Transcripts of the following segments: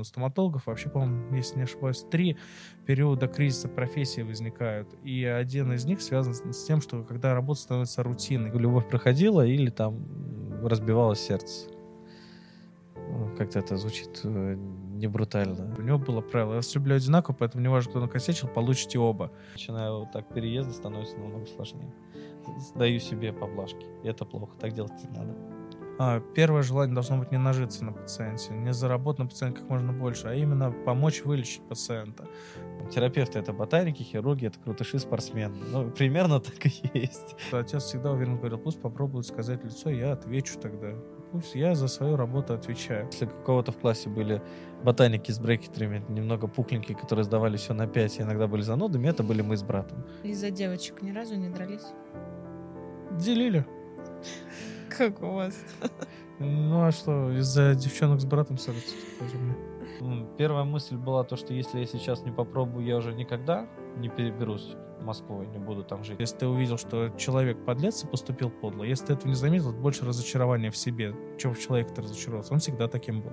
У стоматологов вообще, по-моему, если не ошибаюсь, три периода кризиса профессии возникают. И один из них связан с тем, что когда работа становится рутиной. Любовь проходила или там разбивалось сердце. Как-то это звучит э, не брутально. У него было правило, я вас люблю одинаково, поэтому не важно, кто накосячил, получите оба. Начиная вот так переезда становится намного сложнее. Сдаю себе поблажки. Это плохо, так делать не надо. А, первое желание должно быть не нажиться на пациенте, не заработать на пациенте как можно больше, а именно помочь вылечить пациента. Терапевты — это ботаники, хирурги — это крутыши, спортсмены. Ну, примерно так и есть. Отец всегда уверенно говорил, пусть попробуют сказать лицо, я отвечу тогда. Пусть я за свою работу отвечаю. Если у кого-то в классе были ботаники с брекетерами, немного пухленькие, которые сдавали все на 5 и иногда были занудами, это были мы с братом. Из-за девочек ни разу не дрались? Делили. Как у вас? Ну а что, из-за девчонок с братом ссориться? Тоже мне. Первая мысль была то, что если я сейчас не попробую, я уже никогда не переберусь в Москву и не буду там жить. Если ты увидел, что человек подлец и поступил подло, если ты этого не заметил, это больше разочарования в себе. Чего в человеке ты разочаровался? Он всегда таким был.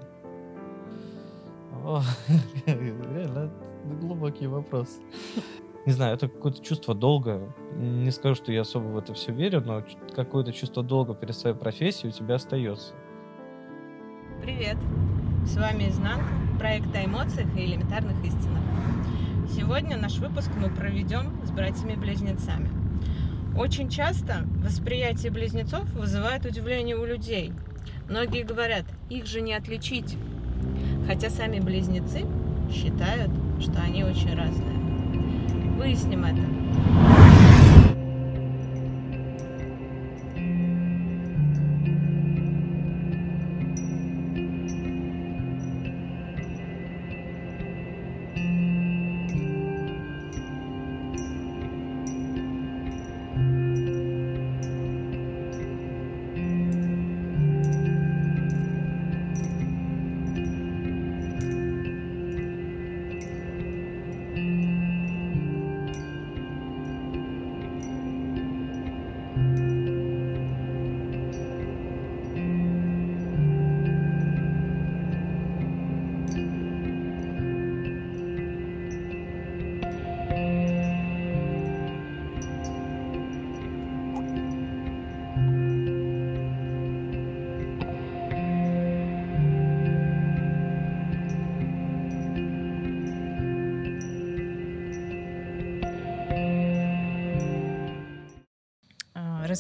О, реально глубокий вопрос. Не знаю, это какое-то чувство долга. Не скажу, что я особо в это все верю, но какое-то чувство долга перед своей профессией у тебя остается. Привет! С вами Изнанка, проект о эмоциях и элементарных истинах. Сегодня наш выпуск мы проведем с братьями-близнецами. Очень часто восприятие близнецов вызывает удивление у людей. Многие говорят, их же не отличить. Хотя сами близнецы считают, что они очень разные. Выясним это.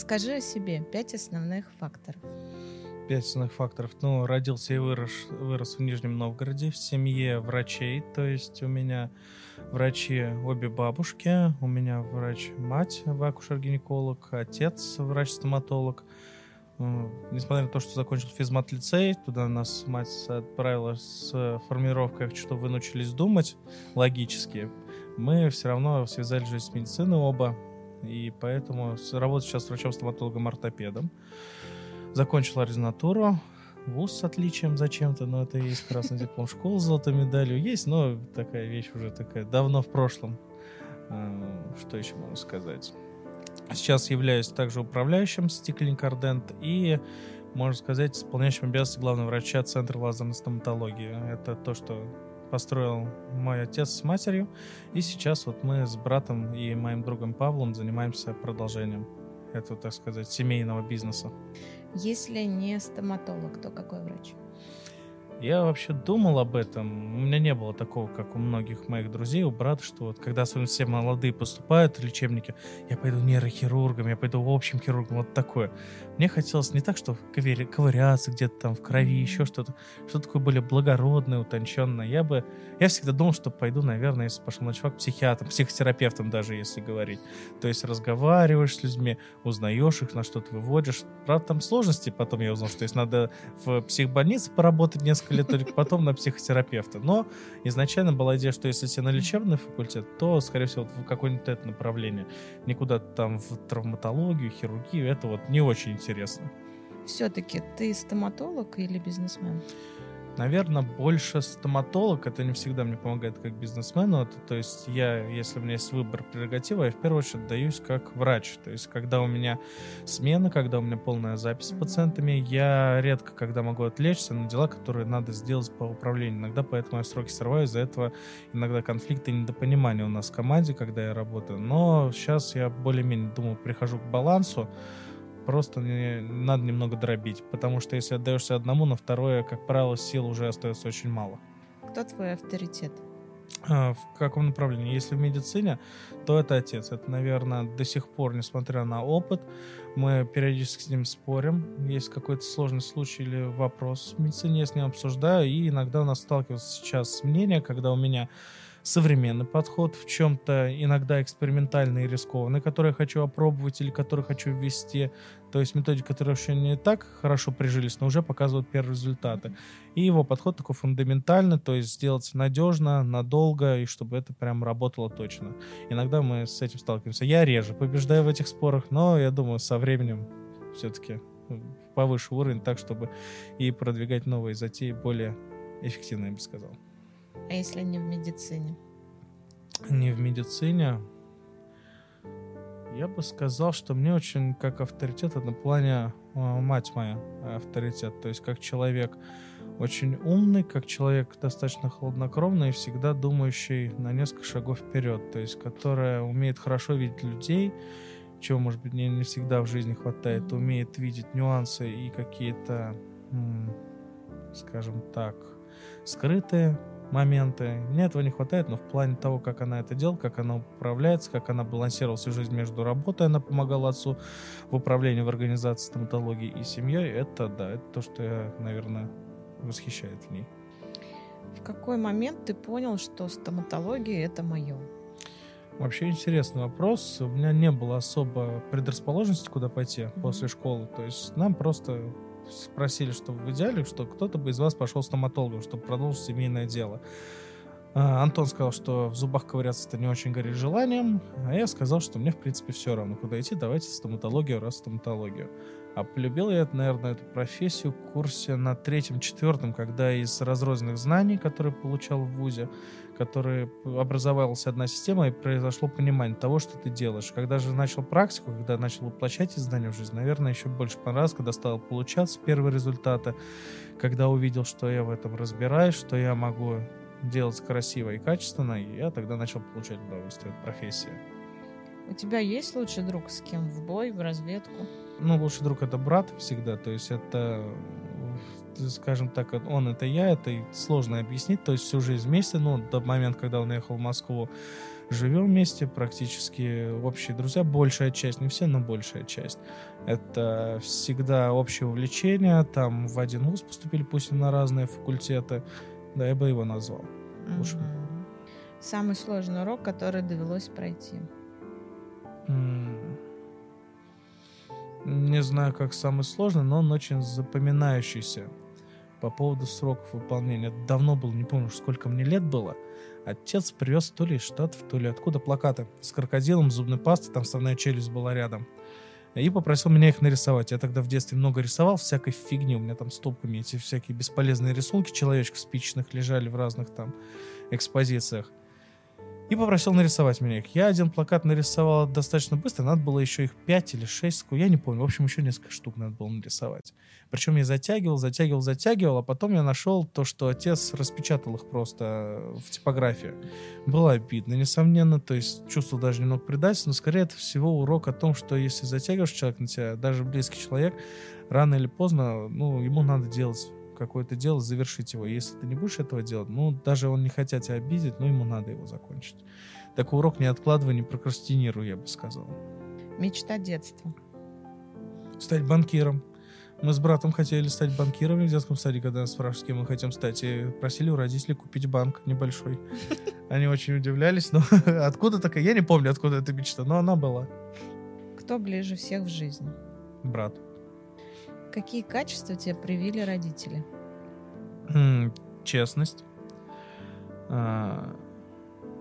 Расскажи о себе. Пять основных факторов. Пять основных факторов. Ну, родился и вырос, вырос в Нижнем Новгороде в семье врачей. То есть у меня врачи обе бабушки. У меня врач-мать, акушер-гинеколог, отец врач-стоматолог. Несмотря на то, что закончил физмат-лицей, туда нас мать отправила с формировкой, что вы научились думать логически, мы все равно связали жизнь с медициной оба, и поэтому работаю сейчас врачом-стоматологом-ортопедом. Закончил ординатуру, вуз с отличием зачем-то, но это есть красный диплом школы с золотой медалью. Есть, но такая вещь уже такая давно в прошлом. А, что еще могу сказать? Сейчас являюсь также управляющим Стиклинг Ардент и, можно сказать, исполняющим обязанности главного врача Центра лазерной стоматологии. Это то, что построил мой отец с матерью. И сейчас вот мы с братом и моим другом Павлом занимаемся продолжением этого, так сказать, семейного бизнеса. Если не стоматолог, то какой врач? Я вообще думал об этом. У меня не было такого, как у многих моих друзей, у брата, что вот когда особенно все молодые поступают в лечебники, я пойду нейрохирургом, я пойду общим хирургом, вот такое. Мне хотелось не так, что ковыряться где-то там в крови, еще что-то, что такое более благородное, утонченное. Я бы, я всегда думал, что пойду, наверное, если пошел на чувак, психиатром, психотерапевтом даже, если говорить. То есть разговариваешь с людьми, узнаешь их, на что ты выводишь. Правда, там сложности потом я узнал, что есть надо в психбольнице поработать несколько лет только потом на психотерапевта. Но изначально была идея, что если тебе на лечебный факультет, то, скорее всего, в какое-нибудь это направление. Никуда там в травматологию, хирургию, это вот не очень интересно. Все-таки ты стоматолог или бизнесмен? Наверное, больше стоматолог. Это не всегда мне помогает как бизнесмену. Это, то есть я, если у меня есть выбор прерогатива, я в первую очередь даюсь как врач. То есть когда у меня смена, когда у меня полная запись с пациентами, я редко когда могу отвлечься на дела, которые надо сделать по управлению. Иногда поэтому я сроки срываю, из-за этого иногда конфликты и недопонимания у нас в команде, когда я работаю. Но сейчас я более-менее, думаю, прихожу к балансу просто надо немного дробить, потому что если отдаешься одному, на второе, как правило, сил уже остается очень мало. Кто твой авторитет? А, в каком направлении? Если в медицине, то это отец. Это, наверное, до сих пор, несмотря на опыт, мы периодически с ним спорим. Есть какой-то сложный случай или вопрос в медицине, я с ним обсуждаю, и иногда у нас сталкивается сейчас мнение, когда у меня современный подход, в чем-то иногда экспериментальный и рискованный, который я хочу опробовать или который хочу ввести. То есть методики, которые еще не так хорошо прижились, но уже показывают первые результаты. И его подход такой фундаментальный, то есть сделать надежно, надолго, и чтобы это прям работало точно. Иногда мы с этим сталкиваемся. Я реже побеждаю в этих спорах, но я думаю, со временем все-таки повыше уровень, так чтобы и продвигать новые затеи более эффективно, я бы сказал. А если не в медицине? Не в медицине. Я бы сказал, что мне очень как авторитет на плане а, мать моя авторитет. То есть как человек очень умный, как человек достаточно хладнокровный и всегда думающий на несколько шагов вперед. То есть которая умеет хорошо видеть людей, чего, может быть, не, не всегда в жизни хватает, умеет видеть нюансы и какие-то, скажем так, скрытые моменты. Мне этого не хватает, но в плане того, как она это делала, как она управляется, как она балансировала всю жизнь между работой, она помогала отцу в управлении в организации стоматологии и семьей, это да, это то, что я, наверное, восхищает в ней. В какой момент ты понял, что стоматология это мое? Вообще интересный вопрос. У меня не было особо предрасположенности, куда пойти mm-hmm. после школы. То есть нам просто спросили, что в идеале, что кто-то бы из вас пошел стоматологом, чтобы продолжить семейное дело. А, Антон сказал, что в зубах ковыряться это не очень горит желанием, а я сказал, что мне, в принципе, все равно, куда идти, давайте стоматологию, раз стоматологию. А полюбил я, наверное, эту профессию в курсе на третьем-четвертом, когда из разрозненных знаний, которые получал в ВУЗе, которые образовалась одна система, и произошло понимание того, что ты делаешь. Когда же начал практику, когда начал воплощать эти знания в жизнь, наверное, еще больше понравилось, когда стал получаться первые результаты, когда увидел, что я в этом разбираюсь, что я могу делать красиво и качественно, и я тогда начал получать удовольствие от профессии. У тебя есть лучший друг с кем в бой, в разведку? Ну, лучший друг это брат всегда, то есть это скажем так, он это я, это сложно объяснить, то есть всю жизнь вместе, ну, до момента, когда он уехал в Москву, живем вместе, практически общие друзья, большая часть, не все, но большая часть. Это всегда общее увлечение, там в один вуз поступили, пусть и на разные факультеты, да, я бы его назвал. Mm-hmm. Самый сложный урок, который довелось пройти? Mm. Не знаю, как самый сложный, но он очень запоминающийся по поводу сроков выполнения. давно было, не помню, сколько мне лет было. Отец привез то ли из Штатов, то ли откуда плакаты с крокодилом, зубной пастой, там вставная челюсть была рядом. И попросил меня их нарисовать. Я тогда в детстве много рисовал, всякой фигни. У меня там стопками эти всякие бесполезные рисунки человечков спичных лежали в разных там экспозициях и попросил нарисовать меня их. Я один плакат нарисовал достаточно быстро, надо было еще их 5 или 6, я не помню, в общем, еще несколько штук надо было нарисовать. Причем я затягивал, затягивал, затягивал, а потом я нашел то, что отец распечатал их просто в типографии. Было обидно, несомненно, то есть чувствовал даже немного предательства, но скорее это всего урок о том, что если затягиваешь человек на тебя, даже близкий человек, рано или поздно, ну, ему надо делать какое-то дело, завершить его. Если ты не будешь этого делать, ну, даже он не хотя тебя обидеть, но ему надо его закончить. Такой урок не откладывай, не прокрастинируй, я бы сказал. Мечта детства. Стать банкиром. Мы с братом хотели стать банкирами в детском саде, когда нас спрашивали, кем мы хотим стать, и просили у родителей купить банк небольшой. Они очень удивлялись, но откуда такая, я не помню, откуда эта мечта, но она была. Кто ближе всех в жизни? Брат. Какие качества тебе привили родители? Честность. А,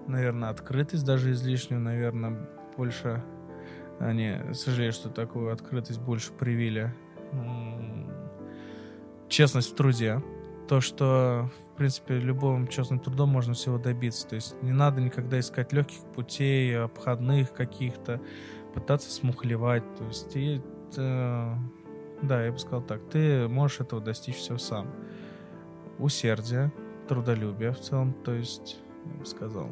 наверное, открытость даже излишнюю, наверное, больше они, сожалею, что такую открытость больше привили. Честность в труде. то, что, в принципе, любым честным трудом можно всего добиться. То есть не надо никогда искать легких путей, обходных каких-то, пытаться смухлевать. То есть и, э, да, я бы сказал так, ты можешь этого достичь все сам. Усердие, трудолюбие в целом, то есть, я бы сказал,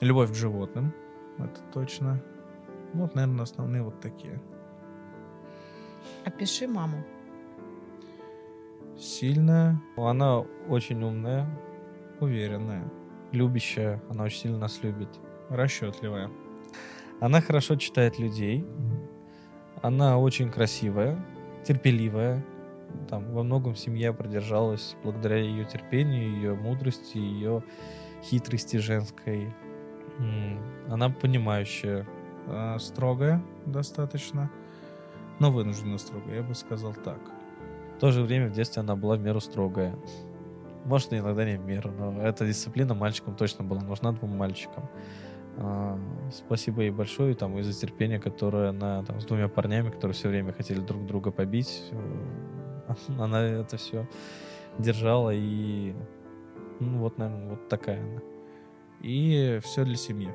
любовь к животным, это точно. Вот, наверное, основные вот такие. Опиши маму. Сильная, Она очень умная, уверенная, любящая, она очень сильно нас любит. расчетливая. Она хорошо читает людей. Она очень красивая, терпеливая. Там во многом семья продержалась благодаря ее терпению, ее мудрости, ее хитрости женской. Она понимающая. э, строгая достаточно, но вынуждена строгая, я бы сказал так. В то же время в детстве она была в меру строгая. Может, иногда не в меру, но эта дисциплина мальчикам точно была нужна, двум мальчикам. Спасибо ей большое там, и за терпение, которое она там, с двумя парнями, которые все время хотели друг друга побить. э, Она это все держала и ну, вот, наверное, вот такая она. И все для семьи.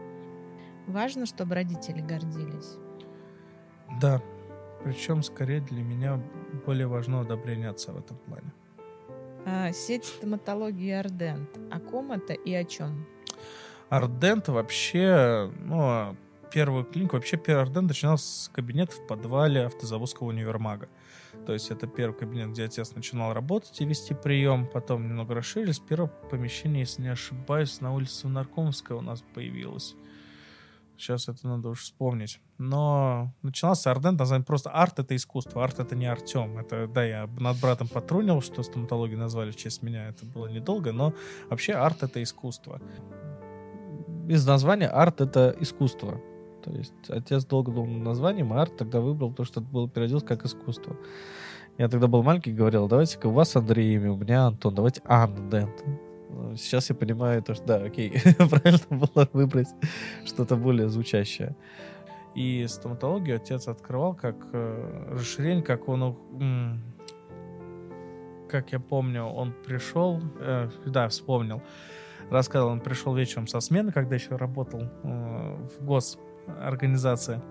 Важно, чтобы родители гордились. Да, причем скорее для меня более важно одобрение отца в этом плане. А, сеть стоматологии Ардент. О ком это и о чем? Ардент вообще, ну, первую клинику, вообще первый Ардент начинался с кабинета в подвале автозаводского универмага. То есть это первый кабинет, где отец начинал работать и вести прием. Потом немного расширились. Первое помещение, если не ошибаюсь, на улице Наркомская у нас появилось. Сейчас это надо уж вспомнить. Но начинался Ардент, название просто арт — это искусство. Арт — это не Артем. Это, да, я над братом потрунил, что стоматологию назвали в честь меня. Это было недолго, но вообще арт — это искусство. Из названия арт это искусство. То есть отец долго думал над названием, а арт тогда выбрал то, что было переводилось как искусство. Я тогда был маленький, говорил, давайте-ка у вас Андрей имя, у меня Антон, давайте Анна Дент. Сейчас я понимаю, то, что да, окей, правильно было выбрать что-то более звучащее. И стоматологию отец открывал как э, расширение, как он, как я помню, он пришел, э, да, вспомнил, рассказывал, он пришел вечером со смены, когда еще работал э, в госорганизации.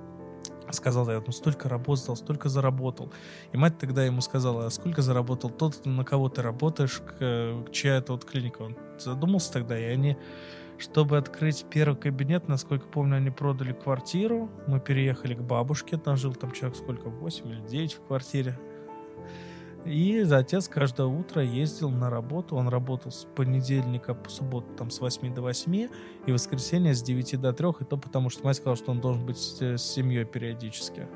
Сказал, я ну, столько работал, столько заработал. И мать тогда ему сказала, а сколько заработал тот, на кого ты работаешь, к, чья это вот клиника. Он задумался тогда, и они чтобы открыть первый кабинет, насколько помню, они продали квартиру. Мы переехали к бабушке. Там жил там человек сколько? 8 или 9 в квартире. И отец каждое утро ездил на работу. Он работал с понедельника по субботу там с 8 до 8 и воскресенье с 9 до 3. И то потому, что мать сказала, что он должен быть с, с семьей периодически.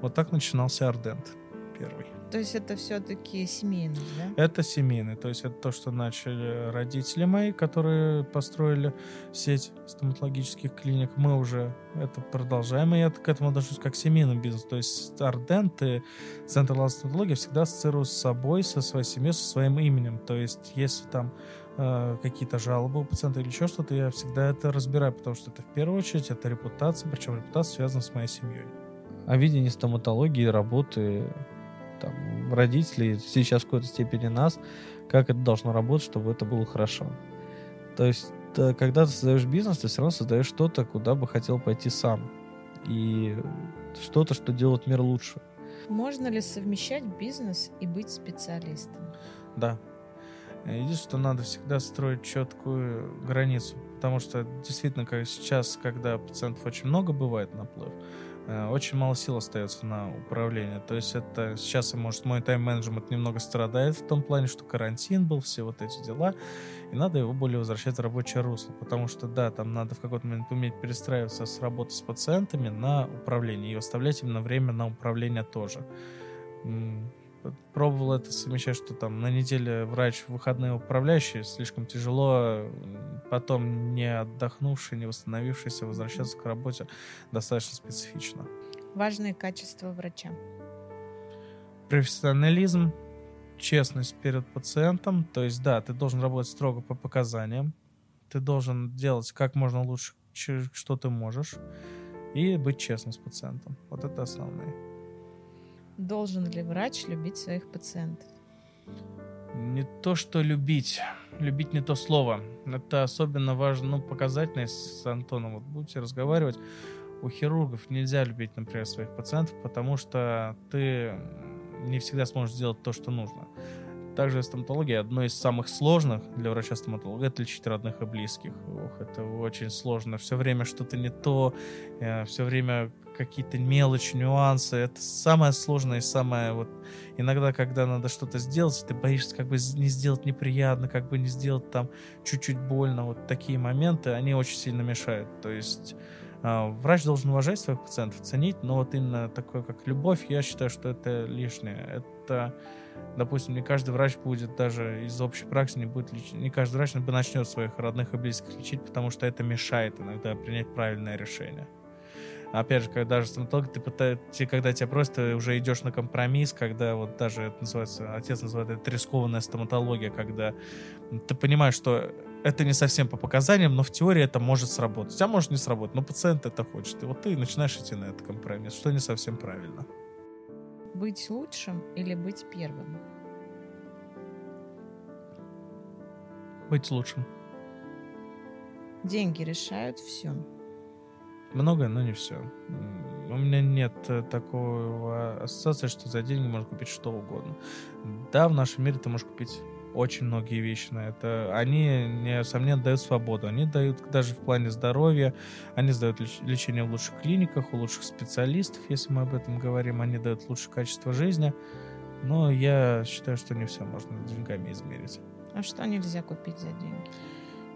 Вот так начинался Ардент первый. То есть это все-таки семейный, да? Это семейный, то есть это то, что начали родители мои, которые построили сеть стоматологических клиник. Мы уже это продолжаем, и я к этому отношусь как к семейному бизнесу. То есть Ардент и Центр лазерной стоматологии всегда ассоциирую с собой, со своей семьей, со своим именем. То есть если там э, какие-то жалобы у пациента или еще что-то, я всегда это разбираю, потому что это в первую очередь это репутация, причем репутация связана с моей семьей. О видении стоматологии, работы там, родителей, сейчас в какой-то степени нас, как это должно работать, чтобы это было хорошо. То есть, э, когда ты создаешь бизнес, ты все равно создаешь что-то, куда бы хотел пойти сам. И что-то, что делает мир лучше. Можно ли совмещать бизнес и быть специалистом? Да. Единственное, что надо всегда строить четкую границу. Потому что действительно, как сейчас, когда пациентов очень много бывает наплыв, очень мало сил остается на управление. То есть это сейчас, может, мой тайм-менеджмент немного страдает в том плане, что карантин был, все вот эти дела, и надо его более возвращать в рабочее русло. Потому что, да, там надо в какой-то момент уметь перестраиваться с работы с пациентами на управление и оставлять именно время на управление тоже. Пробовал это совмещать, что там на неделе врач, выходные управляющий, слишком тяжело, потом не отдохнувший, не восстановившийся, возвращаться к работе достаточно специфично. Важные качества врача. Профессионализм, честность перед пациентом, то есть, да, ты должен работать строго по показаниям, ты должен делать как можно лучше, что ты можешь, и быть честным с пациентом. Вот это основные. Должен ли врач любить своих пациентов? Не то, что любить. Любить не то слово. Это особенно важно, ну, показательно, с Антоном вот будете разговаривать. У хирургов нельзя любить, например, своих пациентов, потому что ты не всегда сможешь сделать то, что нужно. Также стоматология одно из самых сложных для врача-стоматолога это лечить родных и близких. Ох, это очень сложно. Все время что-то не то, э, все время какие-то мелочи, нюансы. Это самое сложное и самое вот... Иногда, когда надо что-то сделать, ты боишься как бы не сделать неприятно, как бы не сделать там чуть-чуть больно. Вот такие моменты, они очень сильно мешают. То есть э, врач должен уважать своих пациентов, ценить, но вот именно такое, как любовь, я считаю, что это лишнее. Это допустим, не каждый врач будет даже из общей практики не будет лечить, не каждый врач начнет своих родных и близких лечить, потому что это мешает иногда принять правильное решение. Опять же, когда даже стоматолог, ты пытаешься, когда тебя просят, ты уже идешь на компромисс, когда вот даже это называется, отец называет это рискованная стоматология, когда ты понимаешь, что это не совсем по показаниям, но в теории это может сработать. У тебя может не сработать, но пациент это хочет. И вот ты начинаешь идти на этот компромисс, что не совсем правильно. Быть лучшим или быть первым? Быть лучшим. Деньги решают все. Многое, но не все. У меня нет э, такого ассоциации, что за деньги можно купить что угодно. Да, в нашем мире ты можешь купить очень многие вещи на это. Они, несомненно, дают свободу. Они дают даже в плане здоровья, они дают лечение в лучших клиниках, у лучших специалистов, если мы об этом говорим. Они дают лучшее качество жизни. Но я считаю, что не все можно деньгами измерить. А что нельзя купить за деньги?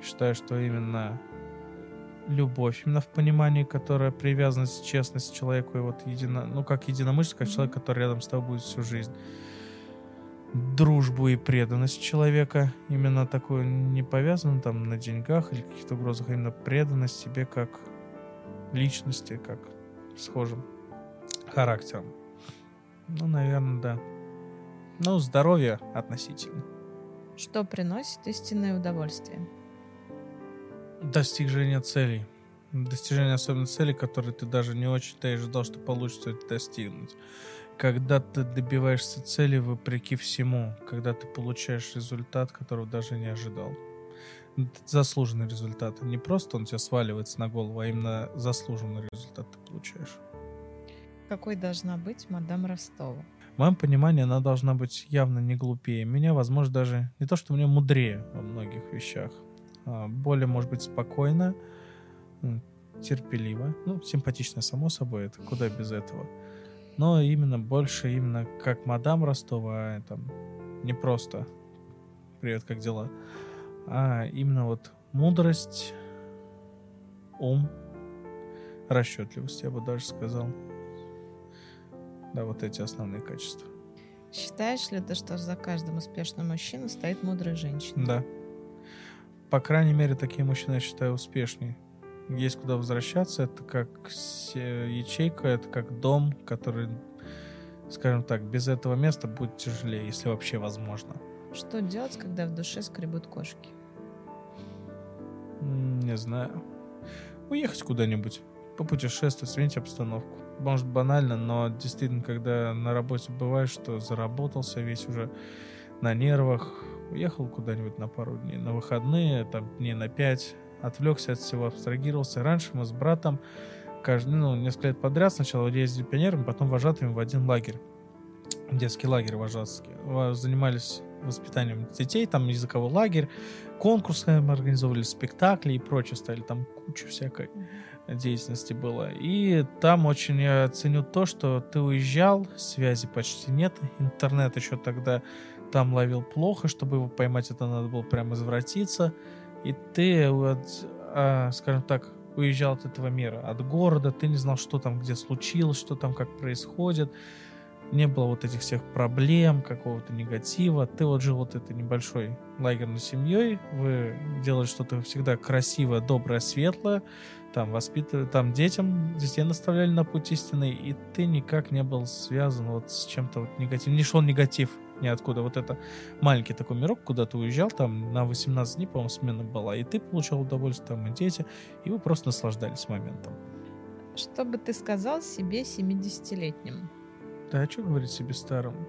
Считаю, что именно любовь, именно в понимании, которая привязанность, честность человеку и вот едино, ну как единомышленник, как человек, который рядом с тобой будет всю жизнь дружбу и преданность человека, именно такую не повязанную там на деньгах или каких-то угрозах, а именно преданность себе как личности, как схожим характером. Ну, наверное, да. Ну, здоровье относительно. Что приносит истинное удовольствие? Достижение целей. Достижение особенно целей, которые ты даже не очень-то и ожидал, что получится это достигнуть когда ты добиваешься цели вопреки всему, когда ты получаешь результат, которого даже не ожидал. Заслуженный результат. Не просто он тебе сваливается на голову, а именно заслуженный результат ты получаешь. Какой должна быть мадам Ростова? В моем понимании она должна быть явно не глупее. Меня, возможно, даже не то, что мне мудрее во многих вещах. А более, может быть, спокойно, терпеливо. Ну, симпатичная, само собой, это куда без этого но именно больше именно как мадам Ростова, а там не просто «Привет, как дела?», а именно вот мудрость, ум, расчетливость, я бы даже сказал. Да, вот эти основные качества. Считаешь ли ты, что за каждым успешным мужчиной стоит мудрая женщина? Да. По крайней мере, такие мужчины, я считаю, успешнее есть куда возвращаться. Это как ячейка, это как дом, который, скажем так, без этого места будет тяжелее, если вообще возможно. Что делать, когда в душе скребут кошки? Не знаю. Уехать куда-нибудь, попутешествовать, сменить обстановку. Может банально, но действительно, когда на работе бывает, что заработался весь уже на нервах, уехал куда-нибудь на пару дней, на выходные, там дней на пять, отвлекся от всего, абстрагировался. Раньше мы с братом каждый, ну, несколько лет подряд сначала ездили пионерами, потом вожатыми в один лагерь. Детский лагерь вожатский. Занимались воспитанием детей, там языковой лагерь, конкурсы мы организовывали, спектакли и прочее, стали там куча всякой деятельности было. И там очень я ценю то, что ты уезжал, связи почти нет, интернет еще тогда там ловил плохо, чтобы его поймать, это надо было прямо извратиться. И ты, вот, а, скажем так, уезжал от этого мира, от города, ты не знал, что там, где случилось, что там, как происходит, не было вот этих всех проблем, какого-то негатива, ты вот жил вот этой небольшой лагерной семьей, вы делали что-то всегда красивое, доброе, светлое, там воспитывали, там детям, детей наставляли на путь истинный, и ты никак не был связан вот с чем-то вот негативным, не шел негатив ниоткуда. Вот это маленький такой мирок, куда ты уезжал, там на 18 дней, по-моему, смена была, и ты получал удовольствие, там и дети, и вы просто наслаждались моментом. Что бы ты сказал себе 70-летним? Да, а что говорить себе старому?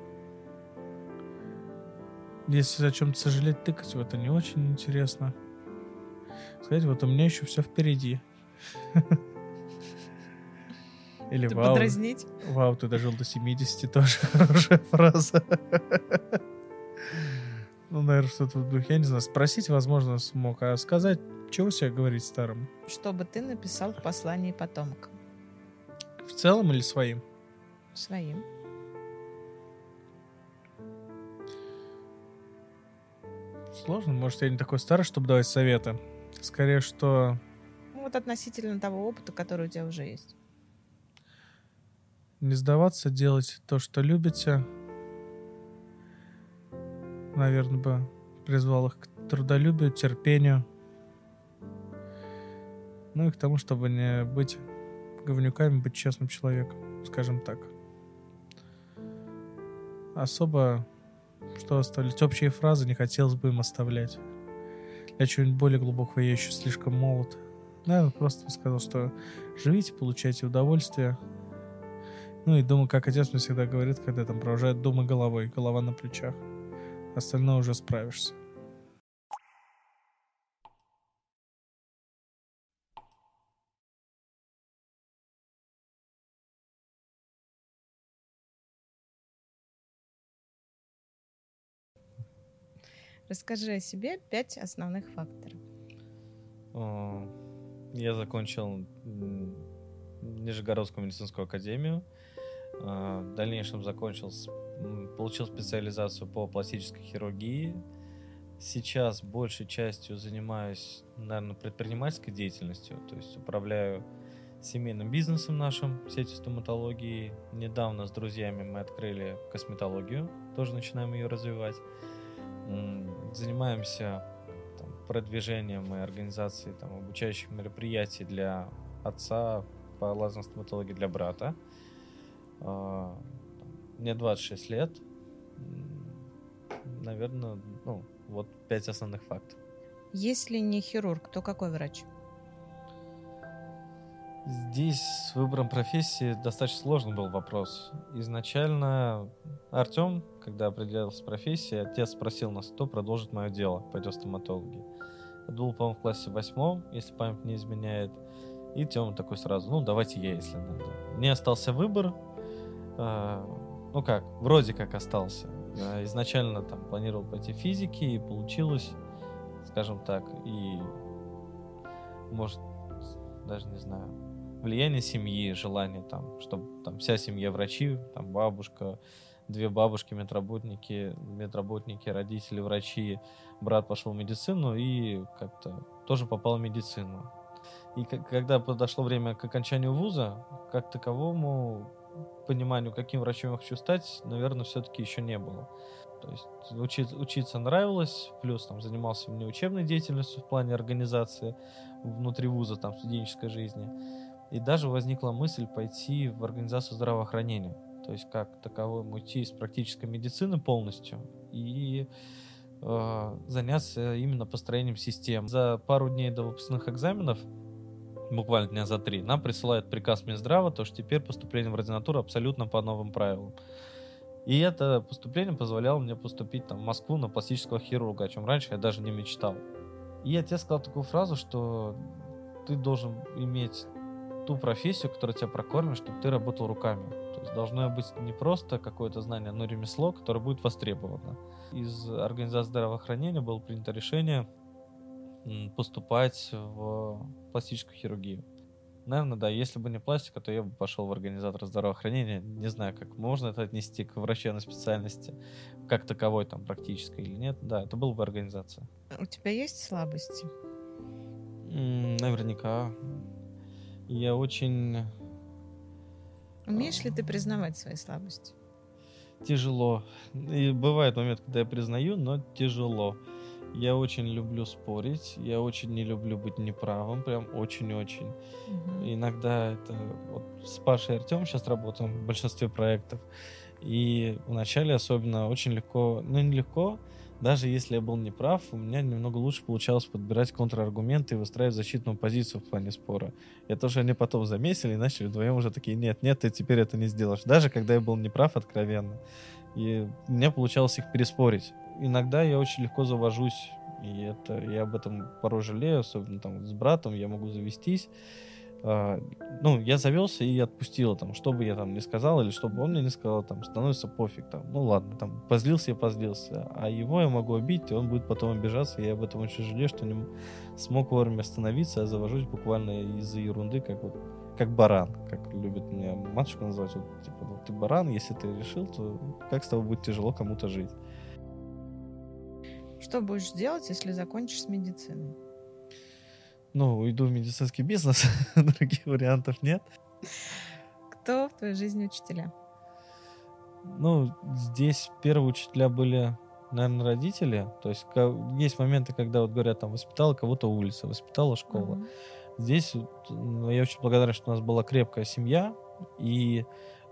Если о чем-то сожалеть, тыкать в это не очень интересно. Сказать, вот у меня еще все впереди. Или Ты вау, подразнить? вау, ты дожил до 70, тоже хорошая фраза. Ну, наверное, что-то в духе. Я не знаю, спросить, возможно, смог. А сказать, чего себе говорить старым? Что бы ты написал в послании потомкам? В целом или своим? Своим. Сложно. Может, я не такой старый, чтобы давать советы. Скорее, что Ну, вот относительно того опыта, который у тебя уже есть. Не сдаваться, делать то, что любите. Наверное, бы призвал их к трудолюбию, терпению. Ну и к тому, чтобы не быть говнюками, быть честным человеком, скажем так. Особо, что оставлять? Общие фразы не хотелось бы им оставлять. Для чего-нибудь более глубокого я еще слишком молод. Наверное, просто сказал, что живите, получайте удовольствие, ну и думаю, как отец мне всегда говорит, когда там провожает думай головой, голова на плечах. Остальное уже справишься. Расскажи о себе пять основных факторов. А, Я закончил Нижегородскую медицинскую академию. А, В дальнейшем закончил, получил специализацию по пластической хирургии. Сейчас большей частью занимаюсь, наверное, предпринимательской деятельностью, то есть управляю семейным бизнесом нашим, сетью стоматологии. Недавно с друзьями мы открыли косметологию, тоже начинаем ее развивать. Занимаемся там, продвижением и организацией там, обучающих мероприятий для отца по лазерной стоматологии для брата. А, Мне 26 лет. Наверное, ну, вот пять основных фактов. Если не хирург, то какой врач? Здесь с выбором профессии достаточно сложный был вопрос. Изначально Артем, когда определялся профессией, отец спросил нас, кто продолжит мое дело, пойдет в стоматологи. Это был, по-моему, в классе восьмом, если память не изменяет. И Тёма такой сразу, ну, давайте я, если надо. Мне остался выбор. А, ну как, вроде как остался. А, Изначально там планировал пойти в физики, и получилось, скажем так, и может, даже не знаю, влияние семьи, желание там, чтобы там вся семья врачи, там бабушка, две бабушки, медработники, медработники, родители, врачи, брат пошел в медицину и как-то тоже попал в медицину. И когда подошло время к окончанию вуза, как таковому пониманию, каким врачом я хочу стать, наверное, все-таки еще не было. То есть учи- учиться нравилось, плюс там занимался внеучебной деятельностью в плане организации внутри вуза, там, студенческой жизни. И даже возникла мысль пойти в организацию здравоохранения. То есть как таковой уйти из практической медицины полностью и э, заняться именно построением систем. За пару дней до выпускных экзаменов, буквально дня за три, нам присылают приказ Минздрава, то что теперь поступление в ординатуру абсолютно по новым правилам. И это поступление позволяло мне поступить там, в Москву на пластического хирурга, о чем раньше я даже не мечтал. И отец сказал такую фразу, что ты должен иметь ту профессию, которая тебя прокормит, чтобы ты работал руками. То есть должно быть не просто какое-то знание, но ремесло, которое будет востребовано. Из организации здравоохранения было принято решение поступать в пластическую хирургию. Наверное, да, если бы не пластика, то я бы пошел в организатор здравоохранения. Не знаю, как можно это отнести к врачебной специальности, как таковой там практической или нет. Да, это была бы организация. У тебя есть слабости? Наверняка. Я очень Умеешь ли ты признавать свои слабости? тяжело. И бывает момент, когда я признаю, но тяжело. Я очень люблю спорить, я очень не люблю быть неправым, прям очень-очень. Мгм. Иногда это вот с Пашей и Артем сейчас работаем в большинстве проектов. И вначале особенно очень легко, ну не легко, даже если я был неправ, у меня немного лучше получалось подбирать контраргументы и выстраивать защитную позицию в плане спора. Это уже они потом заметили и начали вдвоем уже такие, нет, нет, ты теперь это не сделаешь. Даже когда я был неправ откровенно. И мне получалось их переспорить. Иногда я очень легко завожусь, и это я об этом порой жалею, особенно там с братом я могу завестись. А, ну, я завелся и отпустил, там, что бы я там не сказал, или что бы он мне не сказал, там, становится пофиг, там, ну ладно, там, позлился я позлился, а его я могу обидеть, и он будет потом обижаться, и я об этом очень жалею, что не смог вовремя остановиться, а завожусь буквально из-за ерунды, как вот, как баран, как любит меня матушка называть, вот, типа, ну, ты баран, если ты решил, то как с тобой будет тяжело кому-то жить. Что будешь делать, если закончишь с медициной? ну, уйду в медицинский бизнес, других вариантов нет. Кто в твоей жизни учителя? Ну, здесь первые учителя были, наверное, родители. То есть есть моменты, когда вот говорят, там, воспитала кого-то улица, воспитала школа. Mm-hmm. Здесь ну, я очень благодарен, что у нас была крепкая семья, и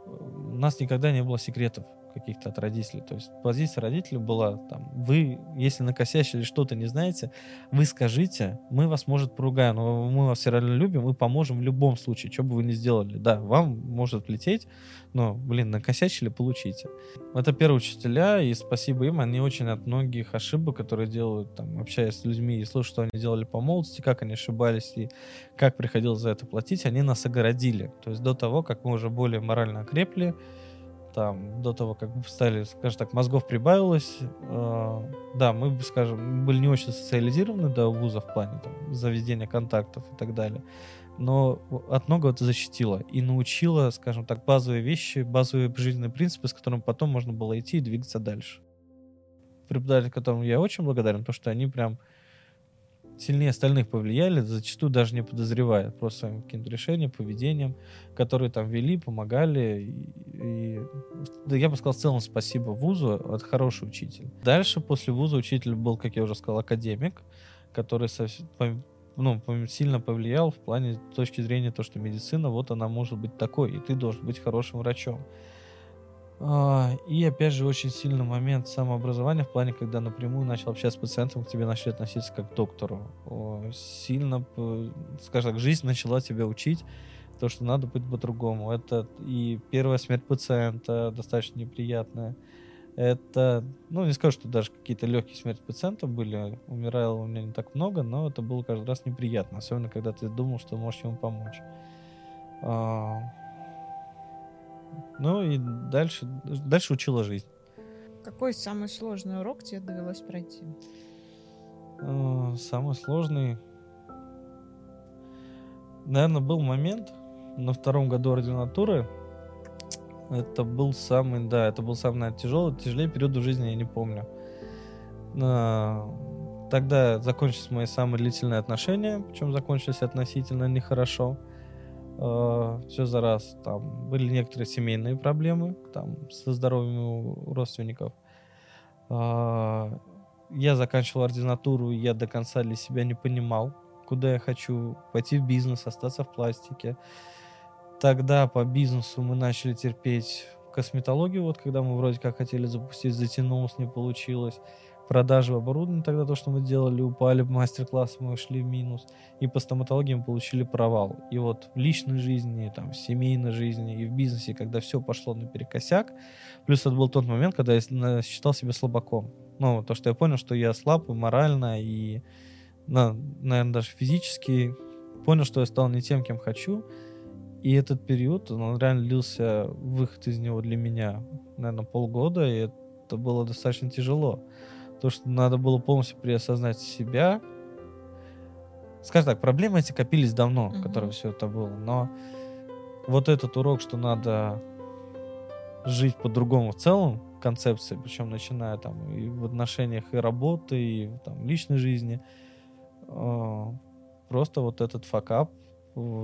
у нас никогда не было секретов каких-то от родителей. То есть позиция родителей была там, вы, если накосячили что-то не знаете, вы скажите, мы вас, может, поругаем, но мы вас все равно любим и поможем в любом случае, что бы вы ни сделали. Да, вам может влететь, но, блин, накосячили, получите. Это первые учителя, и спасибо им, они очень от многих ошибок, которые делают, там, общаясь с людьми и слушая, что они делали по молодости, как они ошибались и как приходилось за это платить, они нас огородили. То есть до того, как мы уже более морально окрепли, там, до того, как стали, скажем так, мозгов прибавилось, э, да, мы, скажем, были не очень социализированы до вуза в плане там, заведения контактов и так далее, но от многого это защитило и научило, скажем так, базовые вещи, базовые жизненные принципы, с которыми потом можно было идти и двигаться дальше. Преподаватель, которому я очень благодарен, потому что они прям сильнее остальных повлияли, зачастую даже не подозревая, просто своим каким-то решением, поведением, которые там вели, помогали. И, да, я бы сказал, в целом спасибо вузу, от хороший учитель. Дальше после вуза учитель был, как я уже сказал, академик, который совсем, ну, сильно повлиял в плане точки зрения то, что медицина, вот она может быть такой, и ты должен быть хорошим врачом. А, и опять же очень сильный момент самообразования в плане, когда напрямую начал общаться с пациентом, к тебе начали относиться как к доктору. Сильно, скажем так, жизнь начала тебя учить, то, что надо быть по-другому. Это и первая смерть пациента достаточно неприятная. Это, ну, не скажу, что даже какие-то легкие смерти пациента были. Умирало у меня не так много, но это было каждый раз неприятно. Особенно, когда ты думал, что можешь ему помочь. Ну и дальше, дальше учила жизнь. Какой самый сложный урок тебе довелось пройти? Э, самый сложный... Наверное, был момент на втором году ординатуры. Это был самый, да, это был самый, наверное, тяжелый, тяжелее период в жизни, я не помню. Тогда закончились мои самые длительные отношения, причем закончились относительно нехорошо. Э, все за раз. Там были некоторые семейные проблемы там, со здоровьем у родственников. Э, я заканчивал ординатуру, я до конца для себя не понимал, куда я хочу пойти в бизнес, остаться в пластике. Тогда по бизнесу мы начали терпеть косметологию, вот когда мы вроде как хотели запустить, затянулось, не получилось продажи оборудования тогда то, что мы делали, упали, мастер-классы мы ушли в минус, и по стоматологии мы получили провал. И вот в личной жизни, там, в семейной жизни и в бизнесе, когда все пошло наперекосяк, плюс это был тот момент, когда я считал себя слабаком. Ну, то, что я понял, что я слаб и морально, и, наверное, даже физически понял, что я стал не тем, кем хочу, и этот период, он реально длился, выход из него для меня, наверное, полгода, и это было достаточно тяжело. То, что надо было полностью переосознать себя. Скажем так, проблемы эти копились давно, mm-hmm. которые все это было. Но вот этот урок, что надо жить по-другому в целом, концепции, причем начиная там и в отношениях и работы, и там личной жизни, э, просто вот этот факап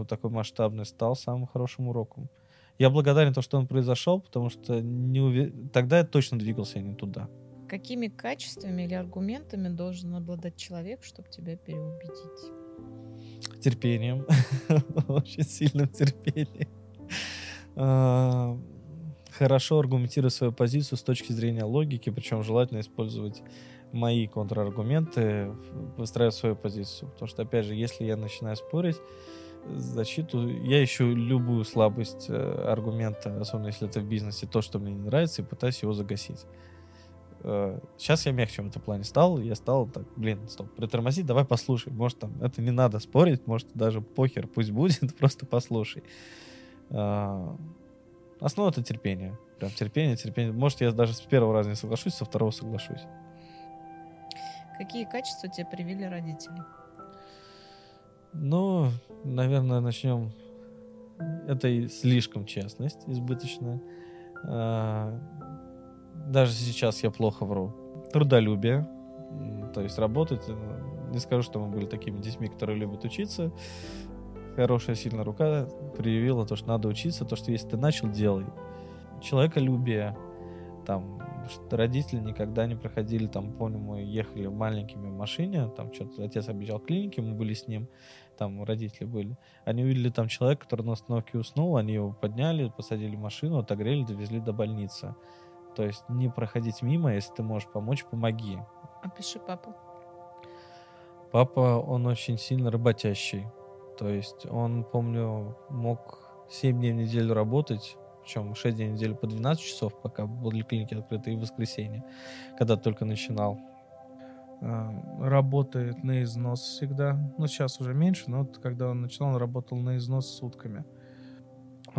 такой масштабный стал самым хорошим уроком. Я благодарен то, что он произошел, потому что не уве... тогда я точно двигался не туда. Какими качествами или аргументами должен обладать человек, чтобы тебя переубедить? Терпением. Очень сильным терпением. Хорошо аргументировать свою позицию с точки зрения логики, причем желательно использовать мои контраргументы, выстраивать свою позицию. Потому что, опять же, если я начинаю спорить, защиту, я ищу любую слабость э, аргумента, особенно если это в бизнесе, то, что мне не нравится, и пытаюсь его загасить сейчас я мягче в этом плане стал, я стал так, блин, стоп, притормози, давай послушай, может там, это не надо спорить, может даже похер, пусть будет, просто послушай. Э, основа это терпение, прям терпение, терпение. Может я даже с первого раза не соглашусь, со второго соглашусь. Какие качества тебе привили родители? Ну, наверное, начнем. Это и слишком честность избыточная. Даже сейчас я плохо вру. Трудолюбие. То есть работать. Э, не скажу, что мы были такими детьми, которые любят учиться. Хорошая, сильная рука проявила то, что надо учиться, то, что если ты начал, делай. Человеколюбие. Там родители никогда не проходили, там, помню, мы ехали маленькими в машине, там что-то отец объезжал клиники, мы были с ним, там родители были. Они увидели там человека, который на остановке уснул, они его подняли, посадили в машину, отогрели, довезли до больницы. То есть не проходить мимо, если ты можешь помочь, помоги. Опиши папу. Папа, он очень сильно работящий. То есть он, помню, мог 7 дней в неделю работать, причем 6 дней в неделю по 12 часов, пока были клиники открыты, и в воскресенье, когда только начинал. А, работает на износ всегда. Ну, сейчас уже меньше, но вот когда он начинал, он работал на износ сутками.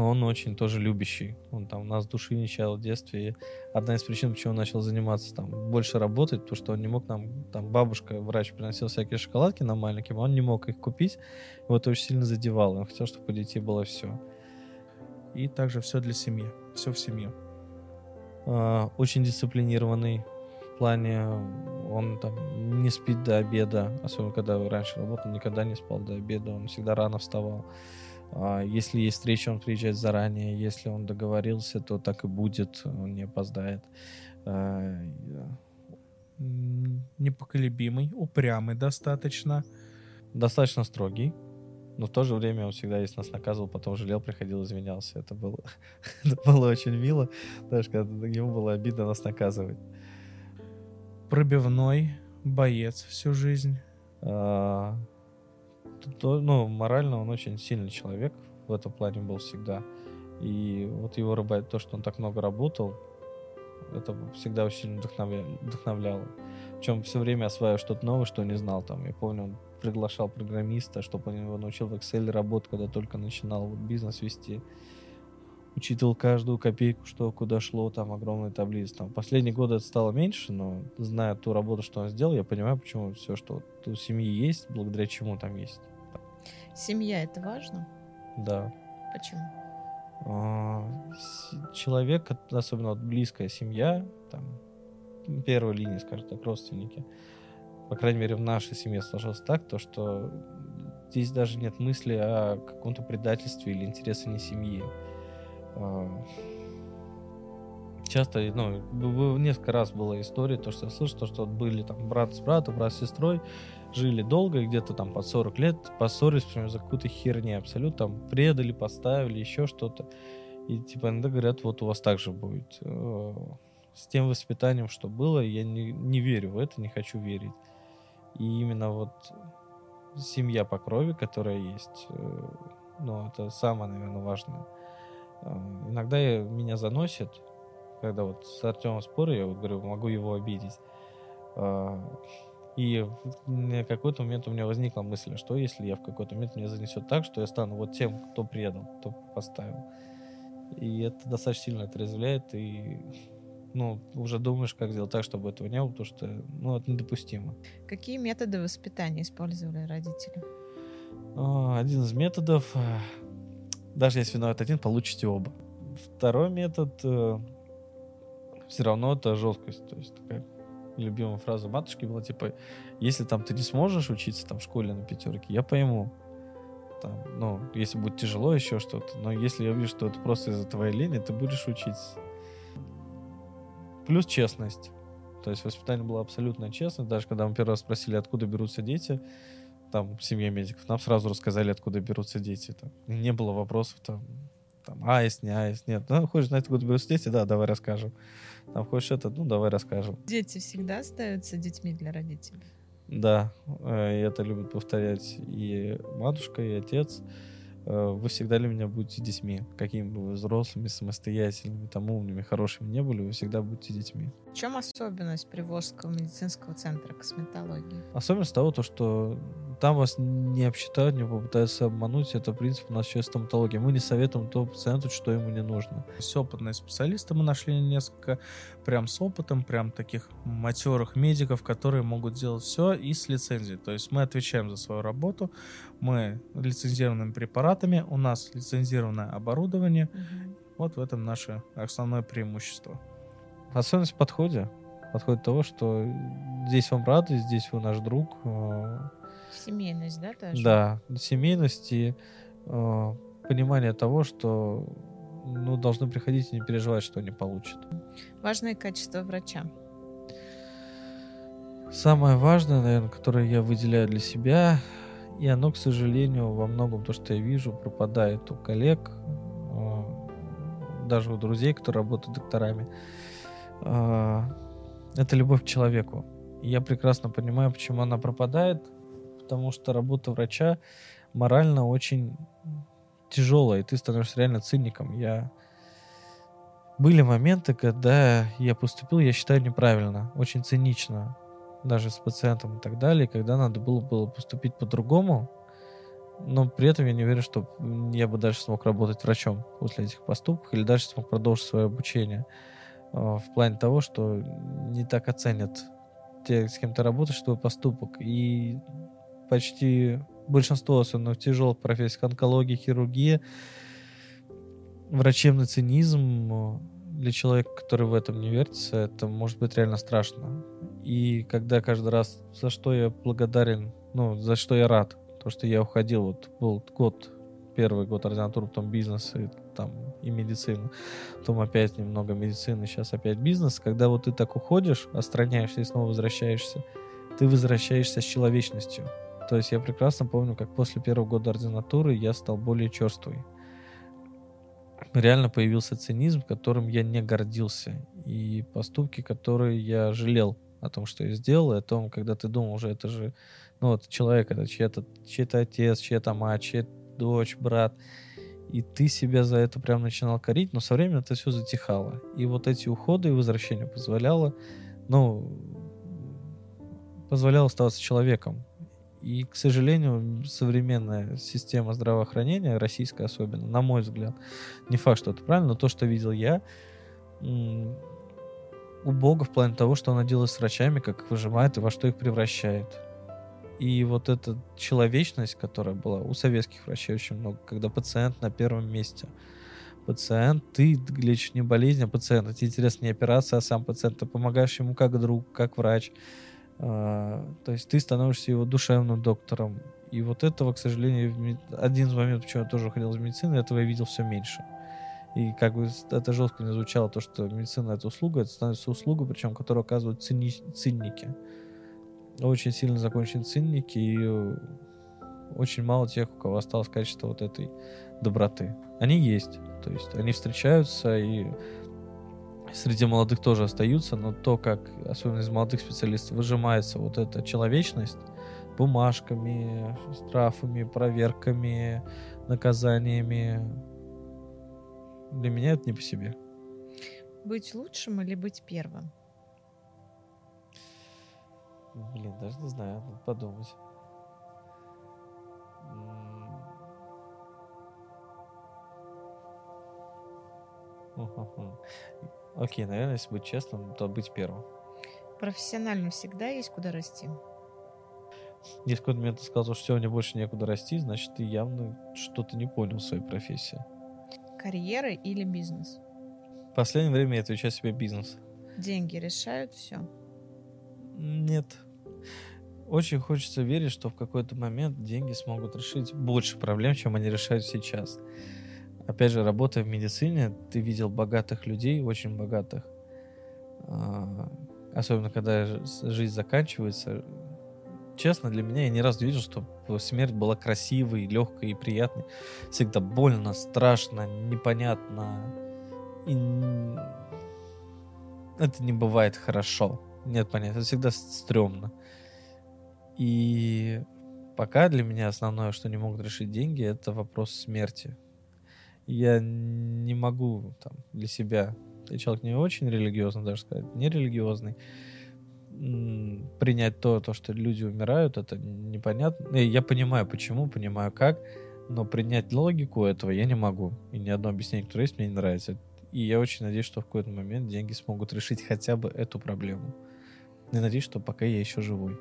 Он очень тоже любящий. Он там нас души не чаял в детстве. И одна из причин, почему он начал заниматься там больше работать, потому что он не мог нам, там бабушка, врач приносил всякие шоколадки на маленьким, он не мог их купить. Его это очень сильно задевало. Он хотел, чтобы у детей было все. И также все для семьи. Все в семью. А, очень дисциплинированный в плане он там не спит до обеда, особенно когда раньше работал, никогда не спал до обеда, он всегда рано вставал. А, если есть встреча, он приезжает заранее. Если он договорился, то так и будет, он не опоздает. А, непоколебимый, упрямый достаточно. Достаточно строгий. Но в то же время он всегда, если нас наказывал, потом жалел, приходил, извинялся. Это было, это было очень мило, даже когда ему было обидно нас наказывать. Пробивной боец всю жизнь. А, ну, морально он очень сильный человек, в этом плане был всегда. И вот его рыбать, то, что он так много работал, это всегда очень вдохновляло. вдохновляло. Причем все время осваивал что-то новое, что не знал. Там, я помню, он приглашал программиста, чтобы он его научил в Excel работать, когда только начинал вот, бизнес вести. Учитывал каждую копейку, что куда шло, там огромные таблицы. Там, последние годы это стало меньше, но зная ту работу, что он сделал, я понимаю, почему все, что вот у семьи есть, благодаря чему там есть. Семья это важно? Да. Почему? А, человек, особенно вот близкая семья, там, первой линии, скажем так, родственники, по крайней мере, в нашей семье сложилось так, то, что здесь даже нет мысли о каком-то предательстве или интересе не семьи. А, часто, ну, несколько раз была история, то, что я слышал, то, что были там брат с братом, брат с сестрой, жили долго, где-то там по 40 лет, поссорились прям за какую-то херню абсолютно, там предали, поставили, еще что-то. И типа иногда говорят, вот у вас так же будет. Э, с тем воспитанием, что было, я не, не верю в это, не хочу верить. И именно вот семья по крови, которая есть, э, ну, это самое, наверное, важное. Э, иногда меня заносит, когда вот с Артемом спорю, я вот говорю, могу его обидеть. И в какой-то момент у меня возникла мысль, что если я в какой-то момент меня занесет так, что я стану вот тем, кто предал, кто поставил. И это достаточно сильно отрезвляет, и ну, уже думаешь, как сделать так, чтобы этого не было, потому что, ну, это недопустимо. Какие методы воспитания использовали родители? А, один из методов, даже если виноват один, получите оба. Второй метод, э, все равно это жесткость, то есть такая любимая фраза матушки была, типа, если там ты не сможешь учиться там в школе на пятерке, я пойму. Там, ну, если будет тяжело еще что-то, но если я вижу, что это просто из-за твоей лени, ты будешь учиться. Плюс честность. То есть воспитание было абсолютно честно. Даже когда мы первый раз спросили, откуда берутся дети, там, семья медиков, нам сразу рассказали, откуда берутся дети. Там. Не было вопросов, там, там, аист, не аист, нет. Ну, хочешь знать, берутся дети? Да, давай расскажем. Там, хочешь это? Ну, давай расскажем. Дети всегда остаются детьми для родителей? Да, э, и это любят повторять и матушка, и отец. э, вы всегда для меня будете детьми. Какими бы вы взрослыми, самостоятельными, там умными, хорошими не были, вы всегда будете детьми. В чем особенность Приволжского медицинского центра косметологии? Особенность того, то, что там вас не обсчитают, не попытаются обмануть. Это принцип у нас сейчас стоматология. Мы не советуем то пациенту, что ему не нужно. Все опытные специалисты мы нашли несколько прям с опытом, прям таких матерых медиков, которые могут делать все и с лицензией. То есть мы отвечаем за свою работу, мы лицензированными препаратами, у нас лицензированное оборудование. Мгм. Вот в этом наше основное преимущество. Особенность в подходе. Подход того, что здесь вам рады, здесь вы наш друг. э, Семейность, да, даже? Да, семейность и э, понимание того, что ну, должны приходить и не переживать, что не получат. Важные качества врача. Самое важное, наверное, которое я выделяю для себя, и оно, к сожалению, во многом то, что я вижу, пропадает у коллег, э, даже у друзей, которые работают докторами, э, это любовь к человеку. Я прекрасно понимаю, почему она пропадает, потому что работа врача морально очень тяжелая, и ты становишься реально циником. Я... Были моменты, когда я поступил, я считаю, неправильно, очень цинично, даже с пациентом и так далее, когда надо было, было поступить по-другому, но при этом я не уверен, что я бы дальше смог работать врачом после этих поступков или дальше смог продолжить свое обучение э, в плане того, что не так оценят те, с кем ты работаешь, твой поступок. И почти большинство, особенно в тяжелых профессиях, онкология, хирургия, врачебный цинизм э, для человека, который в этом не вертится, это может быть реально страшно. И когда каждый раз, за что я благодарен, ну, за что я рад, то, что я уходил, вот был год, первый год ординатуры, потом бизнес и там и медицина, потом опять немного медицины, сейчас опять бизнес. Когда вот ты так уходишь, отстраняешься и снова возвращаешься, ты возвращаешься с человечностью. То есть я прекрасно помню, как после первого года ординатуры я стал более черствый. Реально появился цинизм, которым я не гордился. И поступки, которые я жалел о том, что я сделал, и о том, когда ты думал уже, это же, ну вот человек, это чей-то, чей-то отец, чья-то мать, чья-то дочь, брат. И ты себя за это прям начинал корить, но со временем это все затихало. И вот эти уходы и возвращения позволяло, ну, позволяло оставаться человеком. И, к сожалению, современная система здравоохранения, российская особенно, на мой взгляд, не факт, что это правильно, но то, что видел я, убого в плане того, что она делает с врачами, как их выжимает и во что их превращает. И вот эта человечность, которая была у советских врачей очень много, когда пациент на первом месте. Пациент, ты лечишь не болезнь, а пациент. Тебе интересна не операция, а сам пациент. Ты помогаешь ему как друг, как врач. А, То есть ты становишься его душевным доктором. И вот этого, к сожалению, один из моментов, почему я тоже уходил из медицины, этого я видел все меньше. И как бы это жестко не звучало, то, что медицина это услуга, это становится услугой, причем которую оказывают цини- цинники. Очень сильно закончены цинники, и э, очень мало тех, у кого осталось качество вот этой доброты. Они есть, то есть они встречаются, и среди молодых тоже остаются, но то, как, особенно из молодых специалистов, выжимается вот эта человечность бумажками, штрафами, проверками, наказаниями, для меня это не по себе. Быть лучшим или быть первым? Блин, даже не знаю, надо подумать. Окей, наверное, если быть честным, то быть первым. Профессионально всегда есть куда расти. Если в какой-то момент ты сказал, что все, мне больше некуда расти, значит, ты явно что-то не понял в своей профессии. Карьера или бизнес? В последнее время я отвечаю себе бизнес. Деньги решают все. Нет. Очень хочется верить, что в какой-то момент деньги смогут решить больше проблем, чем они решают сейчас. Опять же, работая в медицине, ты видел богатых людей, очень богатых. А, Особенно, когда жизнь заканчивается. Честно, для меня я ни разу не видел, что смерть была красивой, легкой и приятной. Всегда больно, страшно, непонятно. И это не бывает хорошо. Нет понятия. Это всегда стрёмно. И пока для меня основное, что не могут решить деньги, это вопрос смерти. Я не могу там, для себя, я человек не очень религиозный, даже сказать, не религиозный, принять то, то, что люди умирают, это непонятно. Я понимаю, почему, понимаю, как, но принять логику этого я не могу. И ни одно объяснение, которое есть, мне не нравится. И я очень надеюсь, что в какой-то момент деньги смогут решить хотя бы эту проблему. И надеюсь, что пока я еще живой.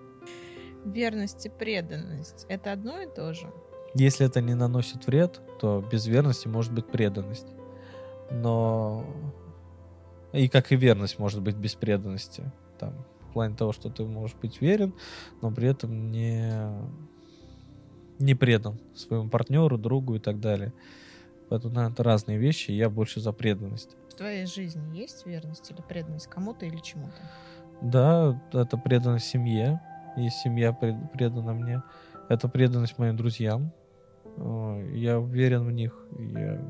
Верность и преданность — это одно и то же? Если это не наносит вред, то без верности может быть преданность. Но и как и верность может быть без преданности. Там, в плане того, что ты можешь быть верен, но при этом не, не предан своему партнеру, другу и так далее. Поэтому, наверное, это разные вещи, я больше за преданность. В твоей жизни есть верность или преданность кому-то или чему-то? Да, это преданность семье, и семья предана мне. Это преданность моим друзьям. Я уверен в них. Я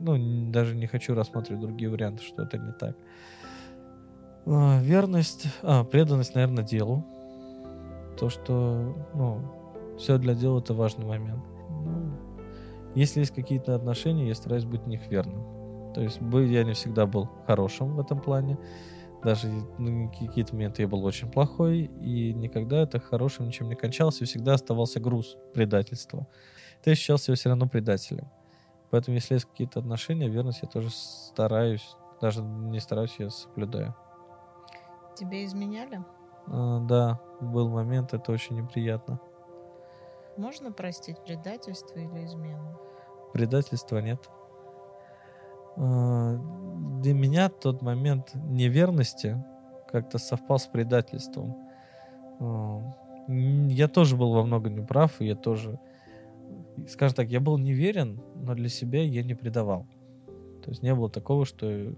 ну, даже не хочу рассматривать другие варианты, что это не так. Верность, а, преданность, наверное, делу. То, что, ну, все для дела это важный момент. Ну, если есть какие-то отношения, я стараюсь быть в них верным. То есть я не всегда был хорошим в этом плане. Даже ну, какие-то моменты я был очень плохой, и никогда это хорошим ничем не кончалось, и всегда оставался груз предательства. Ты ощущал себя все равно предателем. Поэтому, если есть какие-то отношения, верность я тоже стараюсь, даже не стараюсь, я соблюдаю. Тебе изменяли? А, да, был момент, это очень неприятно. Можно простить предательство или измену? Предательства нет. А, для меня тот момент неверности как-то совпал с предательством. А, я тоже был во многом неправ, и я тоже, скажем так, я был неверен, но для себя я не предавал. То есть не было такого, что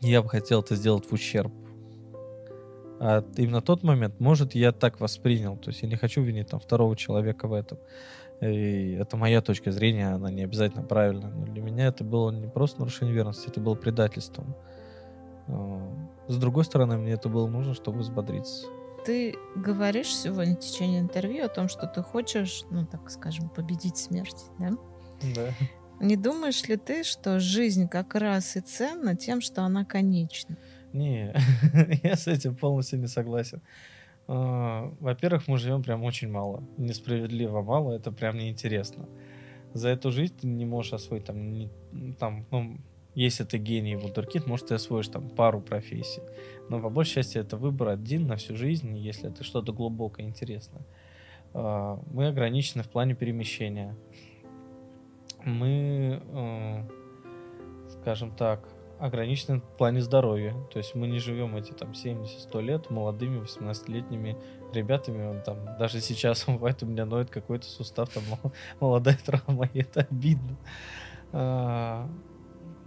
я бы хотел это сделать в ущерб. А именно тот момент, может, я так воспринял. То есть я не хочу винить там второго человека в этом. И это моя точка зрения, она не обязательно правильная. Но для меня это было не просто нарушение верности, это было предательством. А, с другой стороны, мне это было нужно, чтобы взбодриться. Ты говоришь сегодня в течение интервью о том, что ты хочешь, ну так скажем, победить смерть, да? Да. Не думаешь ли ты, что жизнь как раз и ценна тем, что она конечна? Не, я с этим полностью не согласен. А, во-первых, мы живем прям очень мало. Несправедливо мало, это прям неинтересно. За эту жизнь ты не можешь освоить там, не, там ну, если ты гений вундеркид, может, ты освоишь там пару профессий. Но по большей части это выбор один на всю жизнь, если это что-то глубокое, интересное. А, мы ограничены в плане перемещения. Мы, э, скажем так, ограничены в плане здоровья. То есть мы не живем эти там 70-100 лет молодыми 18-летними ребятами. Там, даже сейчас бывает у меня ноет какой-то сустав, там молодая травма, и это обидно.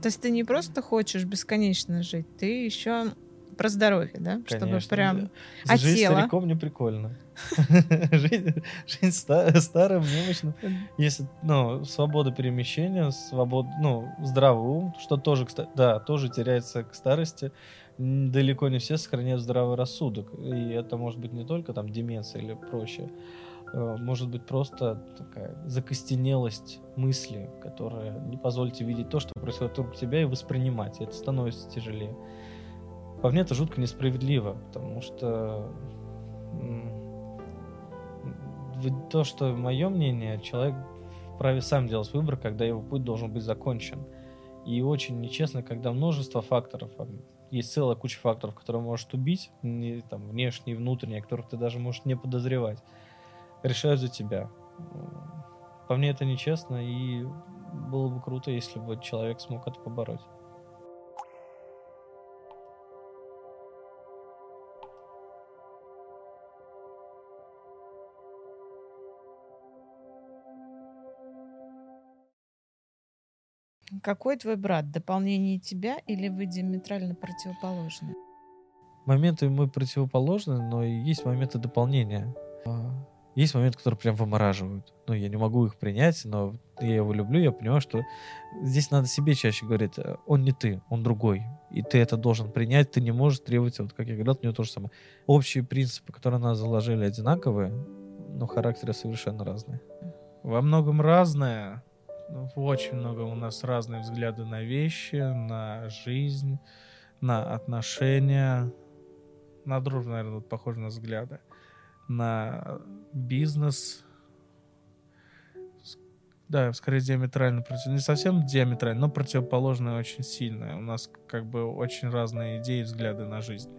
То есть ты не просто хочешь бесконечно жить, ты еще про здоровье, да? Конечно. Чтобы прям... А Жизнь тело? стариком не прикольно. Жизнь, жизнь старым, немощным. Если, ну, свобода перемещения, свобода, ну, здравый ум, что тоже, да, тоже теряется к старости. Далеко не все сохраняют здравый рассудок. И это может быть не только там деменция или прочее. Э, может быть просто такая закостенелость мысли, которая не позволит тебе видеть то, что происходит вокруг тебя, и воспринимать. И это становится тяжелее. По мне это жутко несправедливо, потому что то, что мое мнение, человек вправе сам делать выбор, когда его путь должен быть закончен. И очень нечестно, когда множество факторов, есть целая куча факторов, которые может убить, не, там, внешние, внутренние, которых ты даже можешь не подозревать, решают за тебя. По мне это нечестно, и было бы круто, если бы человек смог это побороть. Какой твой брат? Дополнение тебя или вы диаметрально противоположны? Моменты мы противоположны, но есть моменты дополнения. Есть моменты, которые прям вымораживают. Ну, я не могу их принять, но я его люблю, я понимаю, что здесь надо себе чаще говорить, «Э, он не ты, он другой. И ты это должен принять, ты не можешь требовать, вот как я говорил, у него то же самое. Общие принципы, которые нас заложили, одинаковые, но характеры совершенно разные. Во многом разное. Ну, В очень многом у нас разные взгляды на вещи, на жизнь, на отношения. На дружбу, наверное, вот похоже на взгляды. На бизнес. Да, скорее диаметрально против... Не совсем диаметрально, но противоположное очень сильное. У нас как бы очень разные идеи и взгляды на жизнь.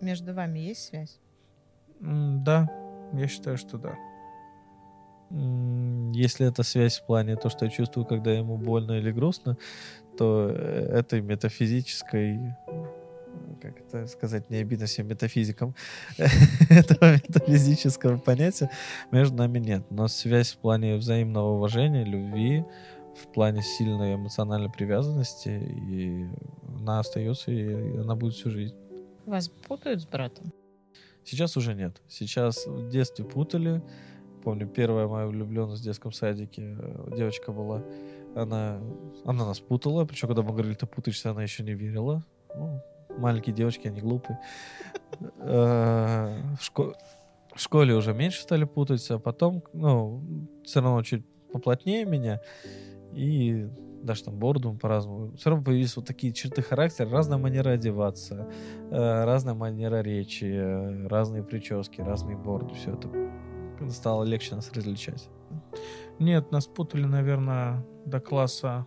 Между вами есть связь? Да, я считаю, что да. Если это связь в плане то, что я чувствую, когда ему больно или грустно, то э, этой метафизической, как это сказать, не обидно всем метафизикам, этого метафизического понятия между нами нет. Но связь в плане взаимного уважения, любви, в плане сильной эмоциональной привязанности, и она остается, и она будет всю жизнь. Вас путают с братом? Сейчас уже нет. Сейчас в детстве путали. Помню, первая моя влюбленность в детском садике, э, девочка была, она, она нас путала, причем когда мы говорили, ты путаешься, она еще не верила. Ну, маленькие девочки, они глупые. Э, В шко- в школе уже меньше стали путаться, а потом, ну, все равно чуть поплотнее меня, и даже там бороду мы по-разному. Все равно появились вот такие черты характера, разная манера одеваться, э, разная манера речи, э, разные прически, разные бороды, все это стало легче нас различать. Нет, нас путали, наверное, до класса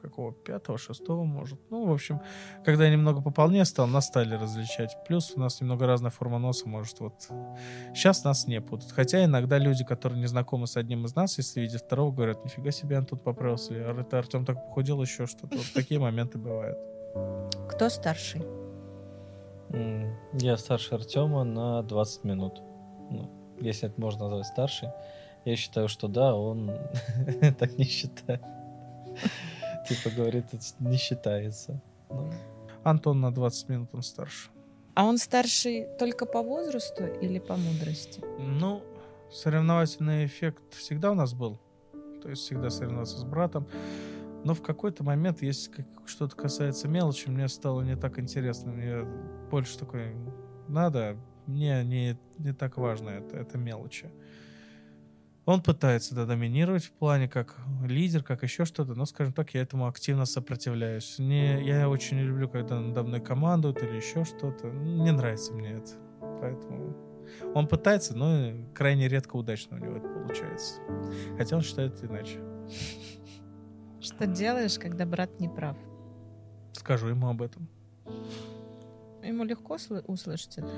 какого? Пятого, шестого, может. Ну, в общем, когда я немного пополнее стал, нас стали различать. Плюс у нас немного разная форма носа, может, вот. Сейчас нас не путают. Хотя иногда люди, которые не знакомы с одним из нас, если видят второго, говорят, нифига себе, он тут поправился. Или это Артем так похудел, еще что-то. Вот такие моменты бывают. Кто старший? Я старше Артема на 20 минут. Ну, если это можно назвать старший. Я считаю, что да, он так не считает. Типа говорит, это не считается. Ну, Антон на 20 минут он старше. А он старший только по возрасту или по мудрости? Ну, соревновательный эффект всегда у нас был. То есть всегда соревноваться с братом. Но в какой-то момент, если что-то касается мелочи, мне стало не так интересно. Мне больше такой надо. Мне не, не так важно это, это мелочи. Он пытается да, доминировать в плане как лидер, как еще что-то, но, скажем так, я этому активно сопротивляюсь. Не, я очень не люблю, когда надо мной командуют или еще что-то. Не нравится мне это. Поэтому он пытается, но крайне редко удачно у него это получается. Хотя он считает иначе. Что делаешь, когда брат не прав? Скажу ему об этом. Ему легко сл- услышать это?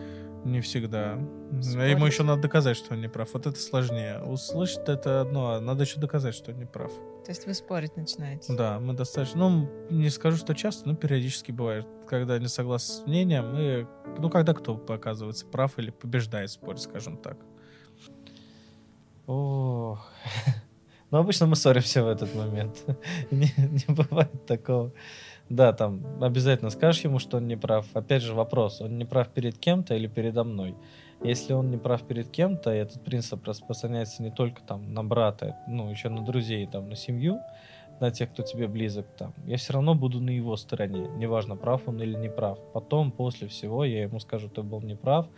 Не всегда. Спорить. Ему еще надо доказать, что он не прав. Вот это сложнее. Услышать это одно, а надо еще доказать, что он не прав. То есть вы спорить начинаете? Да, мы достаточно... Ну, не скажу, что часто, но периодически бывает. Когда не согласны с мнением, мы... Ну, когда кто оказывается прав или побеждает в споре, скажем так. Ох. Ну, обычно мы ссоримся в этот момент. Не, не бывает такого. Да, там обязательно скажешь ему, что он не прав. Опять же вопрос, он не прав перед кем-то или передо мной? Если он не прав перед кем-то, этот принцип распространяется не только там на брата, ну, еще на друзей, там, на семью, на тех, кто тебе близок, там, я все равно буду на его стороне. Неважно, прав он или не прав. Потом, после всего, я ему скажу, ты был неправ,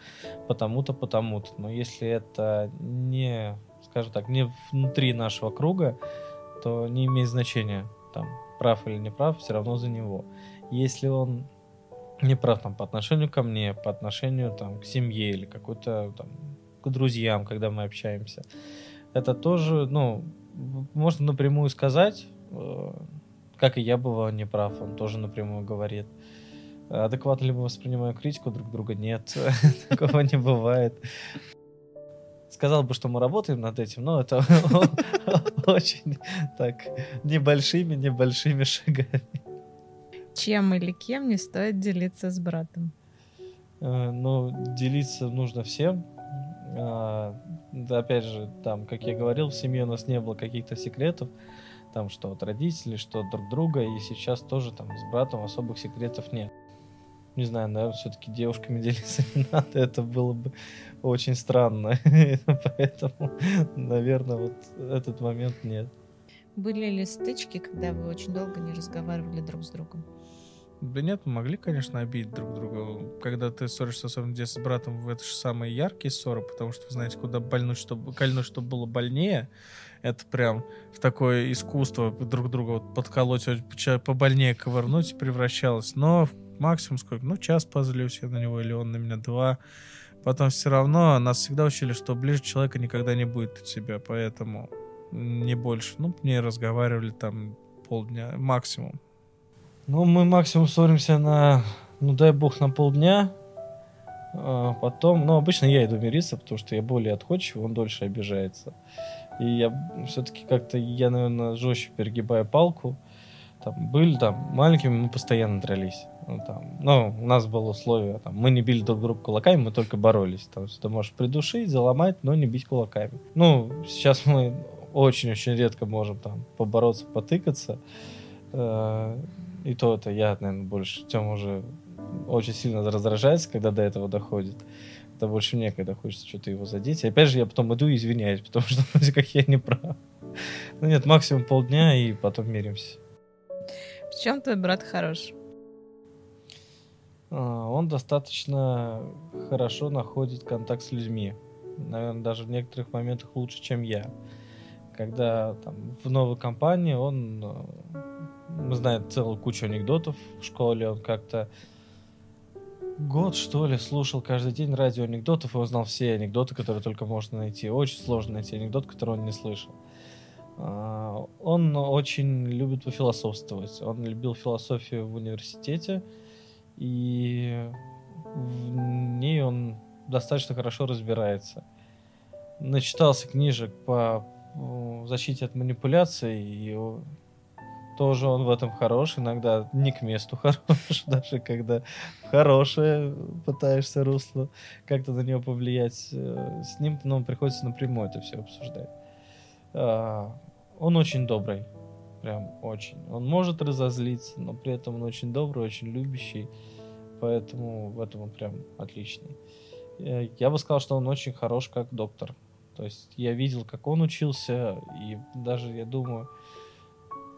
потому-то, потому-то. Но если это не, скажем так, не внутри нашего круга, то не имеет значения, там, прав или не прав, все равно за него. Если он не прав там, по отношению ко мне, по отношению там, к семье или какой-то там, к друзьям, когда мы общаемся, это тоже, ну, можно напрямую сказать, э, как и я бываю неправ, он тоже напрямую говорит. Адекватно ли мы воспринимаем критику друг друга? Нет, такого не бывает. Сказал бы, что мы работаем над этим, но это очень так небольшими-небольшими шагами. Чем или кем не стоит делиться с братом? Э, Ну, делиться нужно всем. А, опять же, там, как я говорил, в семье у нас не было каких-то секретов, там, что от родителей, что от друг друга, и сейчас тоже там с братом особых секретов нет. Не знаю, наверное, все-таки девушками делиться не надо, это было бы очень странно. Поэтому, наверное, вот этот момент нет. Были ли стычки, когда вы очень долго не разговаривали друг с другом? Да нет, мы могли, конечно, обидеть друг друга. Когда ты ссоришься, особенно детстве с братом, это же самые яркие ссоры, потому что знаете, куда больнуть, чтобы, кольнуть, чтобы было больнее. Это прям в такое искусство друг друга вот подколоть, побольнее ковырнуть превращалось. Но максимум сколько? Ну, час позлюсь я на него, или он на меня два. Потом все равно нас всегда учили, что ближе человека никогда не будет от тебя, поэтому не больше. Ну, не разговаривали там полдня, максимум. Ну, мы максимум ссоримся на, ну, дай бог, на полдня. А потом, ну, обычно я иду мириться, потому что я более отходчив, он дольше обижается. И я все-таки как-то, я, наверное, жестче перегибаю палку. Там были там маленькими, мы постоянно дрались. Ну, там, ну, у нас было условие, там, мы не били друг друга кулаками, мы только боролись. Там, ты можешь придушить, заломать, но не бить кулаками. Ну, сейчас мы очень-очень редко можем там побороться, потыкаться. Э, и то это я, наверное, больше. Тем уже очень сильно раздражается, когда до этого доходит. Это больше мне, когда хочется что-то его задеть. И опять же, я потом иду и извиняюсь, потому что вроде как я не прав. Ну нет, максимум полдня, и потом миримся. В чем твой брат хорош? А, он достаточно хорошо находит контакт с людьми. Наверное, даже в некоторых моментах лучше, чем я. Когда там, в новой компании он э, знает целую кучу анекдотов в школе, он как-то год, что ли, слушал каждый день радио анекдотов и узнал все анекдоты, которые только можно найти. Очень сложно найти анекдот, который он не слышал. А, он очень любит пофилософствовать. Он любил философию в университете, и в ней он достаточно хорошо разбирается. Начитался книжек по защите от манипуляций, и тоже он в этом хорош, иногда не к месту хорош, даже когда хорошее пытаешься русло как-то на него повлиять. Э, с ним ну, приходится напрямую это все обсуждать. Он очень добрый. Прям очень. Он может разозлиться, но при этом он очень добрый, очень любящий. Поэтому в этом он прям отличный. Э, я бы сказал, что он очень хорош как доктор. То есть я видел, как он учился, и даже, я думаю,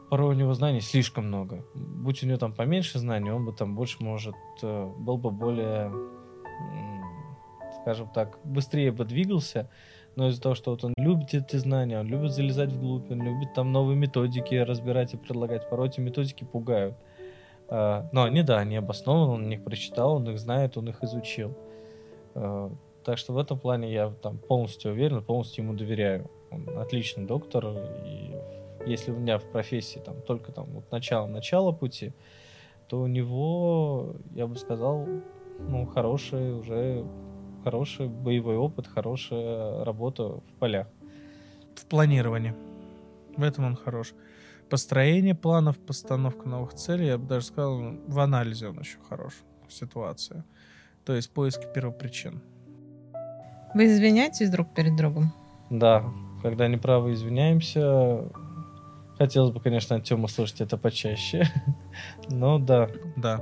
порой у него знаний слишком много. Будь у него там поменьше знаний, он бы там больше, может, э, был бы более, скажем так, быстрее бы двигался, но из-за того, что вот он любит эти знания, он любит залезать вглубь, он любит там новые методики разбирать и предлагать. Порой эти методики пугают. А, но они, да, они обоснованы, он их прочитал, он их знает, он их изучил. А, так что в этом плане я там полностью уверен, полностью ему доверяю. Он отличный доктор, и если у меня в профессии там только там вот начало-начало пути, то у него, я бы сказал, ну, хороший уже хороший боевой опыт, хорошая работа в полях. В планировании. В этом он хорош. Построение планов, постановка новых целей, я бы даже сказал, в анализе он еще хорош. Ситуация. То есть поиски первопричин. Вы извиняетесь друг перед другом? Да. Когда неправы извиняемся, Хотелось бы, конечно, от Тёмы слышать это почаще. Но да. Да.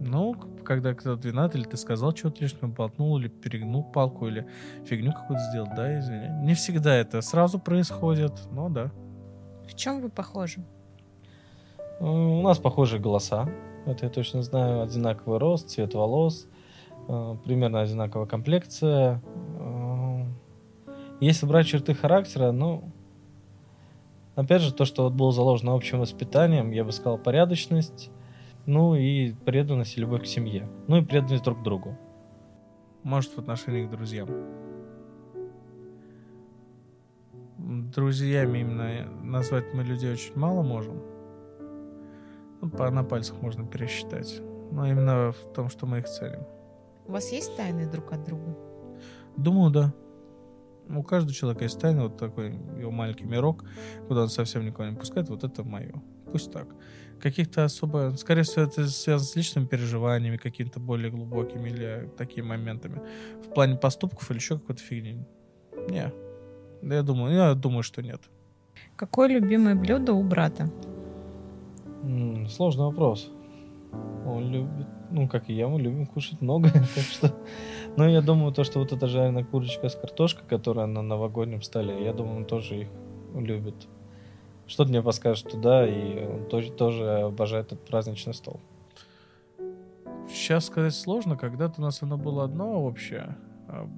Ну, когда кто-то виноват, или ты сказал что-то лишнего, болтнул, или перегнул палку, или фигню какую-то сделал, да, извини. Не всегда это сразу происходит, но да. В чем вы похожи? У нас похожие голоса. Это я точно знаю. Одинаковый рост, цвет волос, э, примерно одинаковая комплекция. Э, если брать черты характера, ну, опять же, то, что вот было заложено общим воспитанием, я бы сказал, порядочность, ну и преданность и любовь к семье. Ну и преданность друг к другу. Может, в отношении к друзьям. Друзьями именно назвать мы людей очень мало можем. Ну, по, на пальцах можно пересчитать. Но именно в том, что мы их целим. У вас есть тайны друг от друга? Думаю, да. У каждого человека есть тайна, вот такой его маленький мирок, куда он совсем никого не пускает, вот это мое. Пусть так каких-то особо... Скорее всего, это связано с личными переживаниями, какими-то более глубокими или такими моментами. В плане поступков или еще какой-то фигни. Не. Я думаю, я думаю, что нет. Какое любимое блюдо у брата? М-м, сложный вопрос. Он любит, ну, как и я, мы любим кушать много, так что... Ну, я думаю, то, что вот эта жареная курочка с картошкой, которая на новогоднем столе, я думаю, он тоже их любит. Что-то мне подскажет туда, и он тоже, тоже обожает этот праздничный стол. Сейчас сказать сложно, когда-то у нас оно было одно общее. А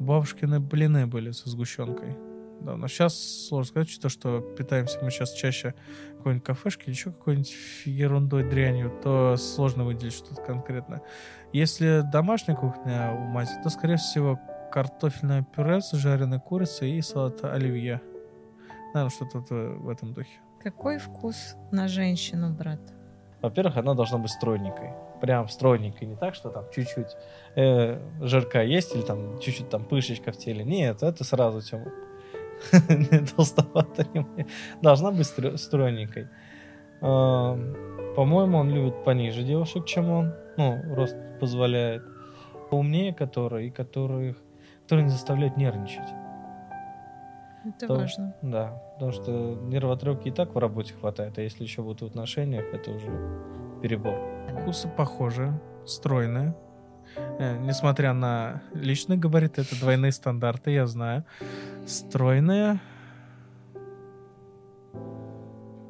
бабушкины блины были со сгущенкой. Да, но сейчас сложно сказать, то, что питаемся мы сейчас чаще какой-нибудь кафешки или еще какой-нибудь ерундой, дрянью, то сложно выделить что-то конкретное. Если домашняя кухня у мати, то, скорее всего, картофельное пюре с жареной курицей и салат оливье. Наверное, что-то в этом духе. Какой вкус на женщину, брат? Во-первых, она должна быть стройненькой. Прям стройненькой. Не так, что там чуть-чуть э, жирка есть или там чуть-чуть там пышечка в теле. Нет, это сразу тема. толстовато. Должна быть стройненькой. По-моему, он любит пониже девушек, чем он. Ну, рост позволяет. Умнее которые, и которых, которые не заставляют нервничать. Это то, важно. Да, потому что нервотрепки и так в работе хватает, а если еще будут в отношениях, это уже перебор. Вкусы похожи, стройные. Э, несмотря на личные габариты, это двойные стандарты, я знаю. Стройные,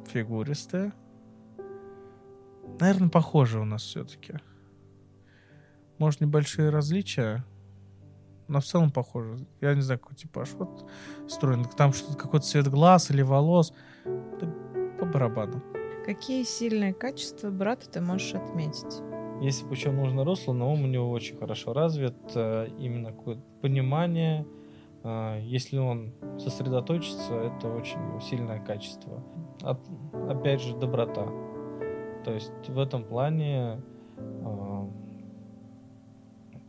фигуристые. Наверное, похоже у нас все-таки. Может, небольшие различия, но в целом похоже. Я не знаю, какой типаж. Вот стройный. Там что-то какой-то цвет глаз или волос. Да по барабану. Какие сильные качества брата ты можешь отметить? Если почему нужно русло, но ум у него очень хорошо развит. Э, именно какое-то понимание. Э, если он сосредоточится, это очень сильное качество. Опять же, доброта. То есть в этом плане э,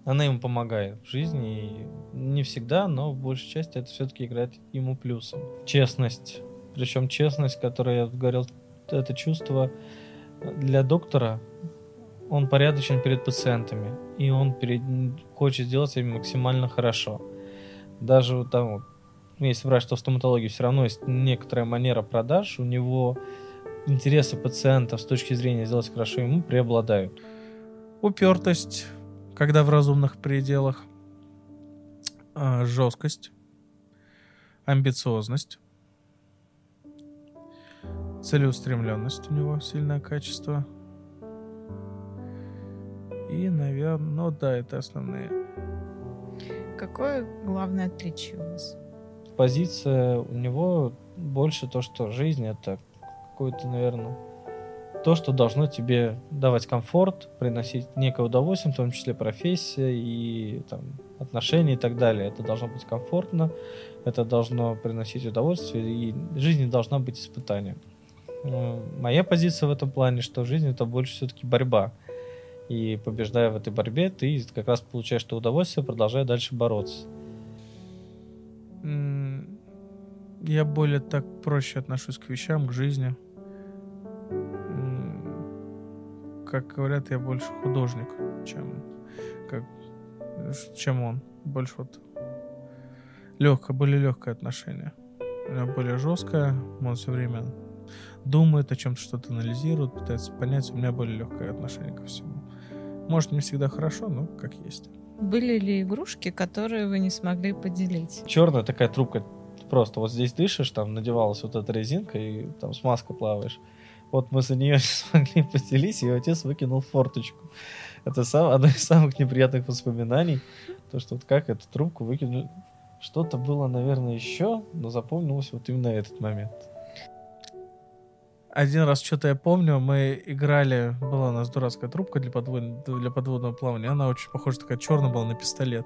она ему помогает в жизни. И не всегда, но в большей части это все-таки играет ему плюсом. Честность. Причем честность, которую я говорил, это чувство для доктора он порядочен перед пациентами, и он перед, хочет сделать им максимально хорошо. Даже там, если брать, что в стоматологии все равно есть некоторая манера продаж, у него интересы пациентов с точки зрения сделать хорошо ему преобладают. Упертость, когда в разумных пределах, а, жесткость, амбициозность, целеустремленность у него сильное качество – и, наверное, ну да, это основные. Какое главное отличие у вас? Позиция у него больше то, что жизнь это какое-то, наверное, то, что должно тебе давать комфорт, приносить некое удовольствие, в том числе профессия и там, отношения и так далее. Это должно быть комфортно, это должно приносить удовольствие, и жизнь должна быть испытанием. Э, моя позиция в этом плане, что жизнь это больше все-таки борьба. И побеждая в этой борьбе, ты как раз получаешь то удовольствие, продолжая дальше бороться. Я более так проще отношусь к вещам, к жизни. Как говорят, я больше художник, чем, как, чем он. Больше вот легкое, более легкое отношение. У меня более жесткое, он все время думает о чем-то, что-то анализирует, пытается понять. У меня более легкое отношение ко всему. Может, не всегда хорошо, но как есть. Были ли игрушки, которые вы не смогли поделить? Черная такая трубка. Просто вот здесь дышишь, там надевалась вот эта резинка, и там с маской плаваешь. Вот мы за нее не смогли поделить, и отец выкинул форточку. Это сам, одно из самых неприятных воспоминаний. То, что вот как эту трубку выкинули. Что-то было, наверное, еще, но запомнилось вот именно этот момент. Один раз что-то я помню, мы играли, была у нас дурацкая трубка для, подвод... для подводного плавания, она очень похожа, такая черная была на пистолет.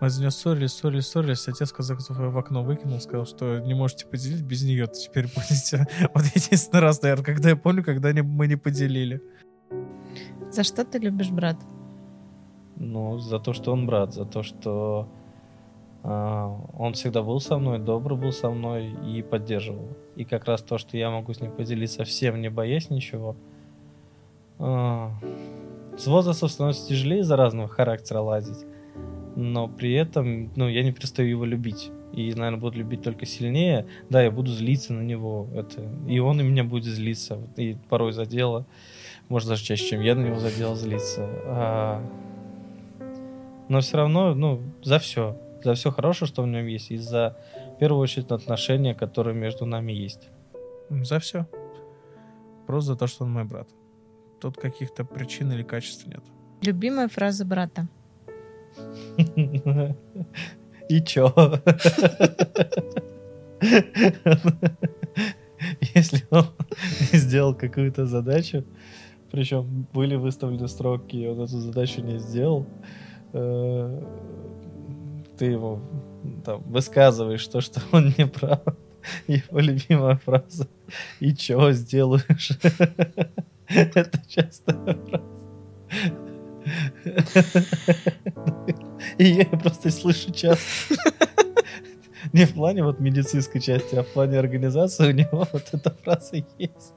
Мы за нее ссорились, ссорились, ссорились, отец казахов в окно выкинул, сказал, что не можете поделить без нее, то теперь будете. Вот единственный раз, наверное, когда я помню, когда мы не поделили. За что ты любишь брат? Ну, за то, что он брат, за то, что он всегда был со мной, добр был со мной и поддерживал. И как раз то, что я могу с ним поделиться всем, не боясь ничего. А, с возрастом становится тяжелее из-за разного характера лазить. Но при этом, ну, я не перестаю его любить. И, наверное, буду любить только сильнее. Да, я буду злиться на него. Это... И он и меня будет злиться. И порой за дело. Может, даже чаще, чем я на него за дело злиться. А... Но все равно, ну, за все за все хорошее, что в нем есть, и за, в первую очередь, отношения, которые между нами есть. За все. Просто за то, что он мой брат. Тут каких-то причин или качеств нет. Любимая фраза брата. И чё? Если он сделал какую-то задачу, причем были выставлены сроки, и он эту задачу не сделал, э, ты ему там высказываешь то, что он не прав. Его любимая фраза «И чё сделаешь?» Это частая фраза. И я просто слышу часто. Не в плане вот медицинской части, а в плане организации у него вот эта фраза есть.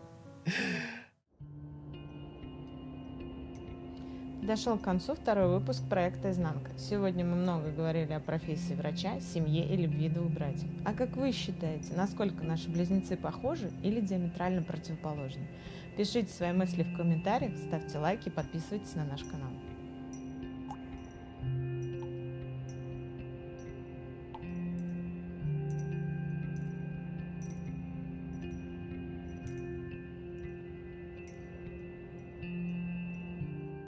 Дошел к концу второй выпуск проекта «Изнанка». Сегодня мы много говорили о профессии врача, семье и любви двух братьев. А как вы считаете, насколько наши близнецы похожи или диаметрально противоположны? Пишите свои мысли в комментариях, ставьте лайки, подписывайтесь на наш канал.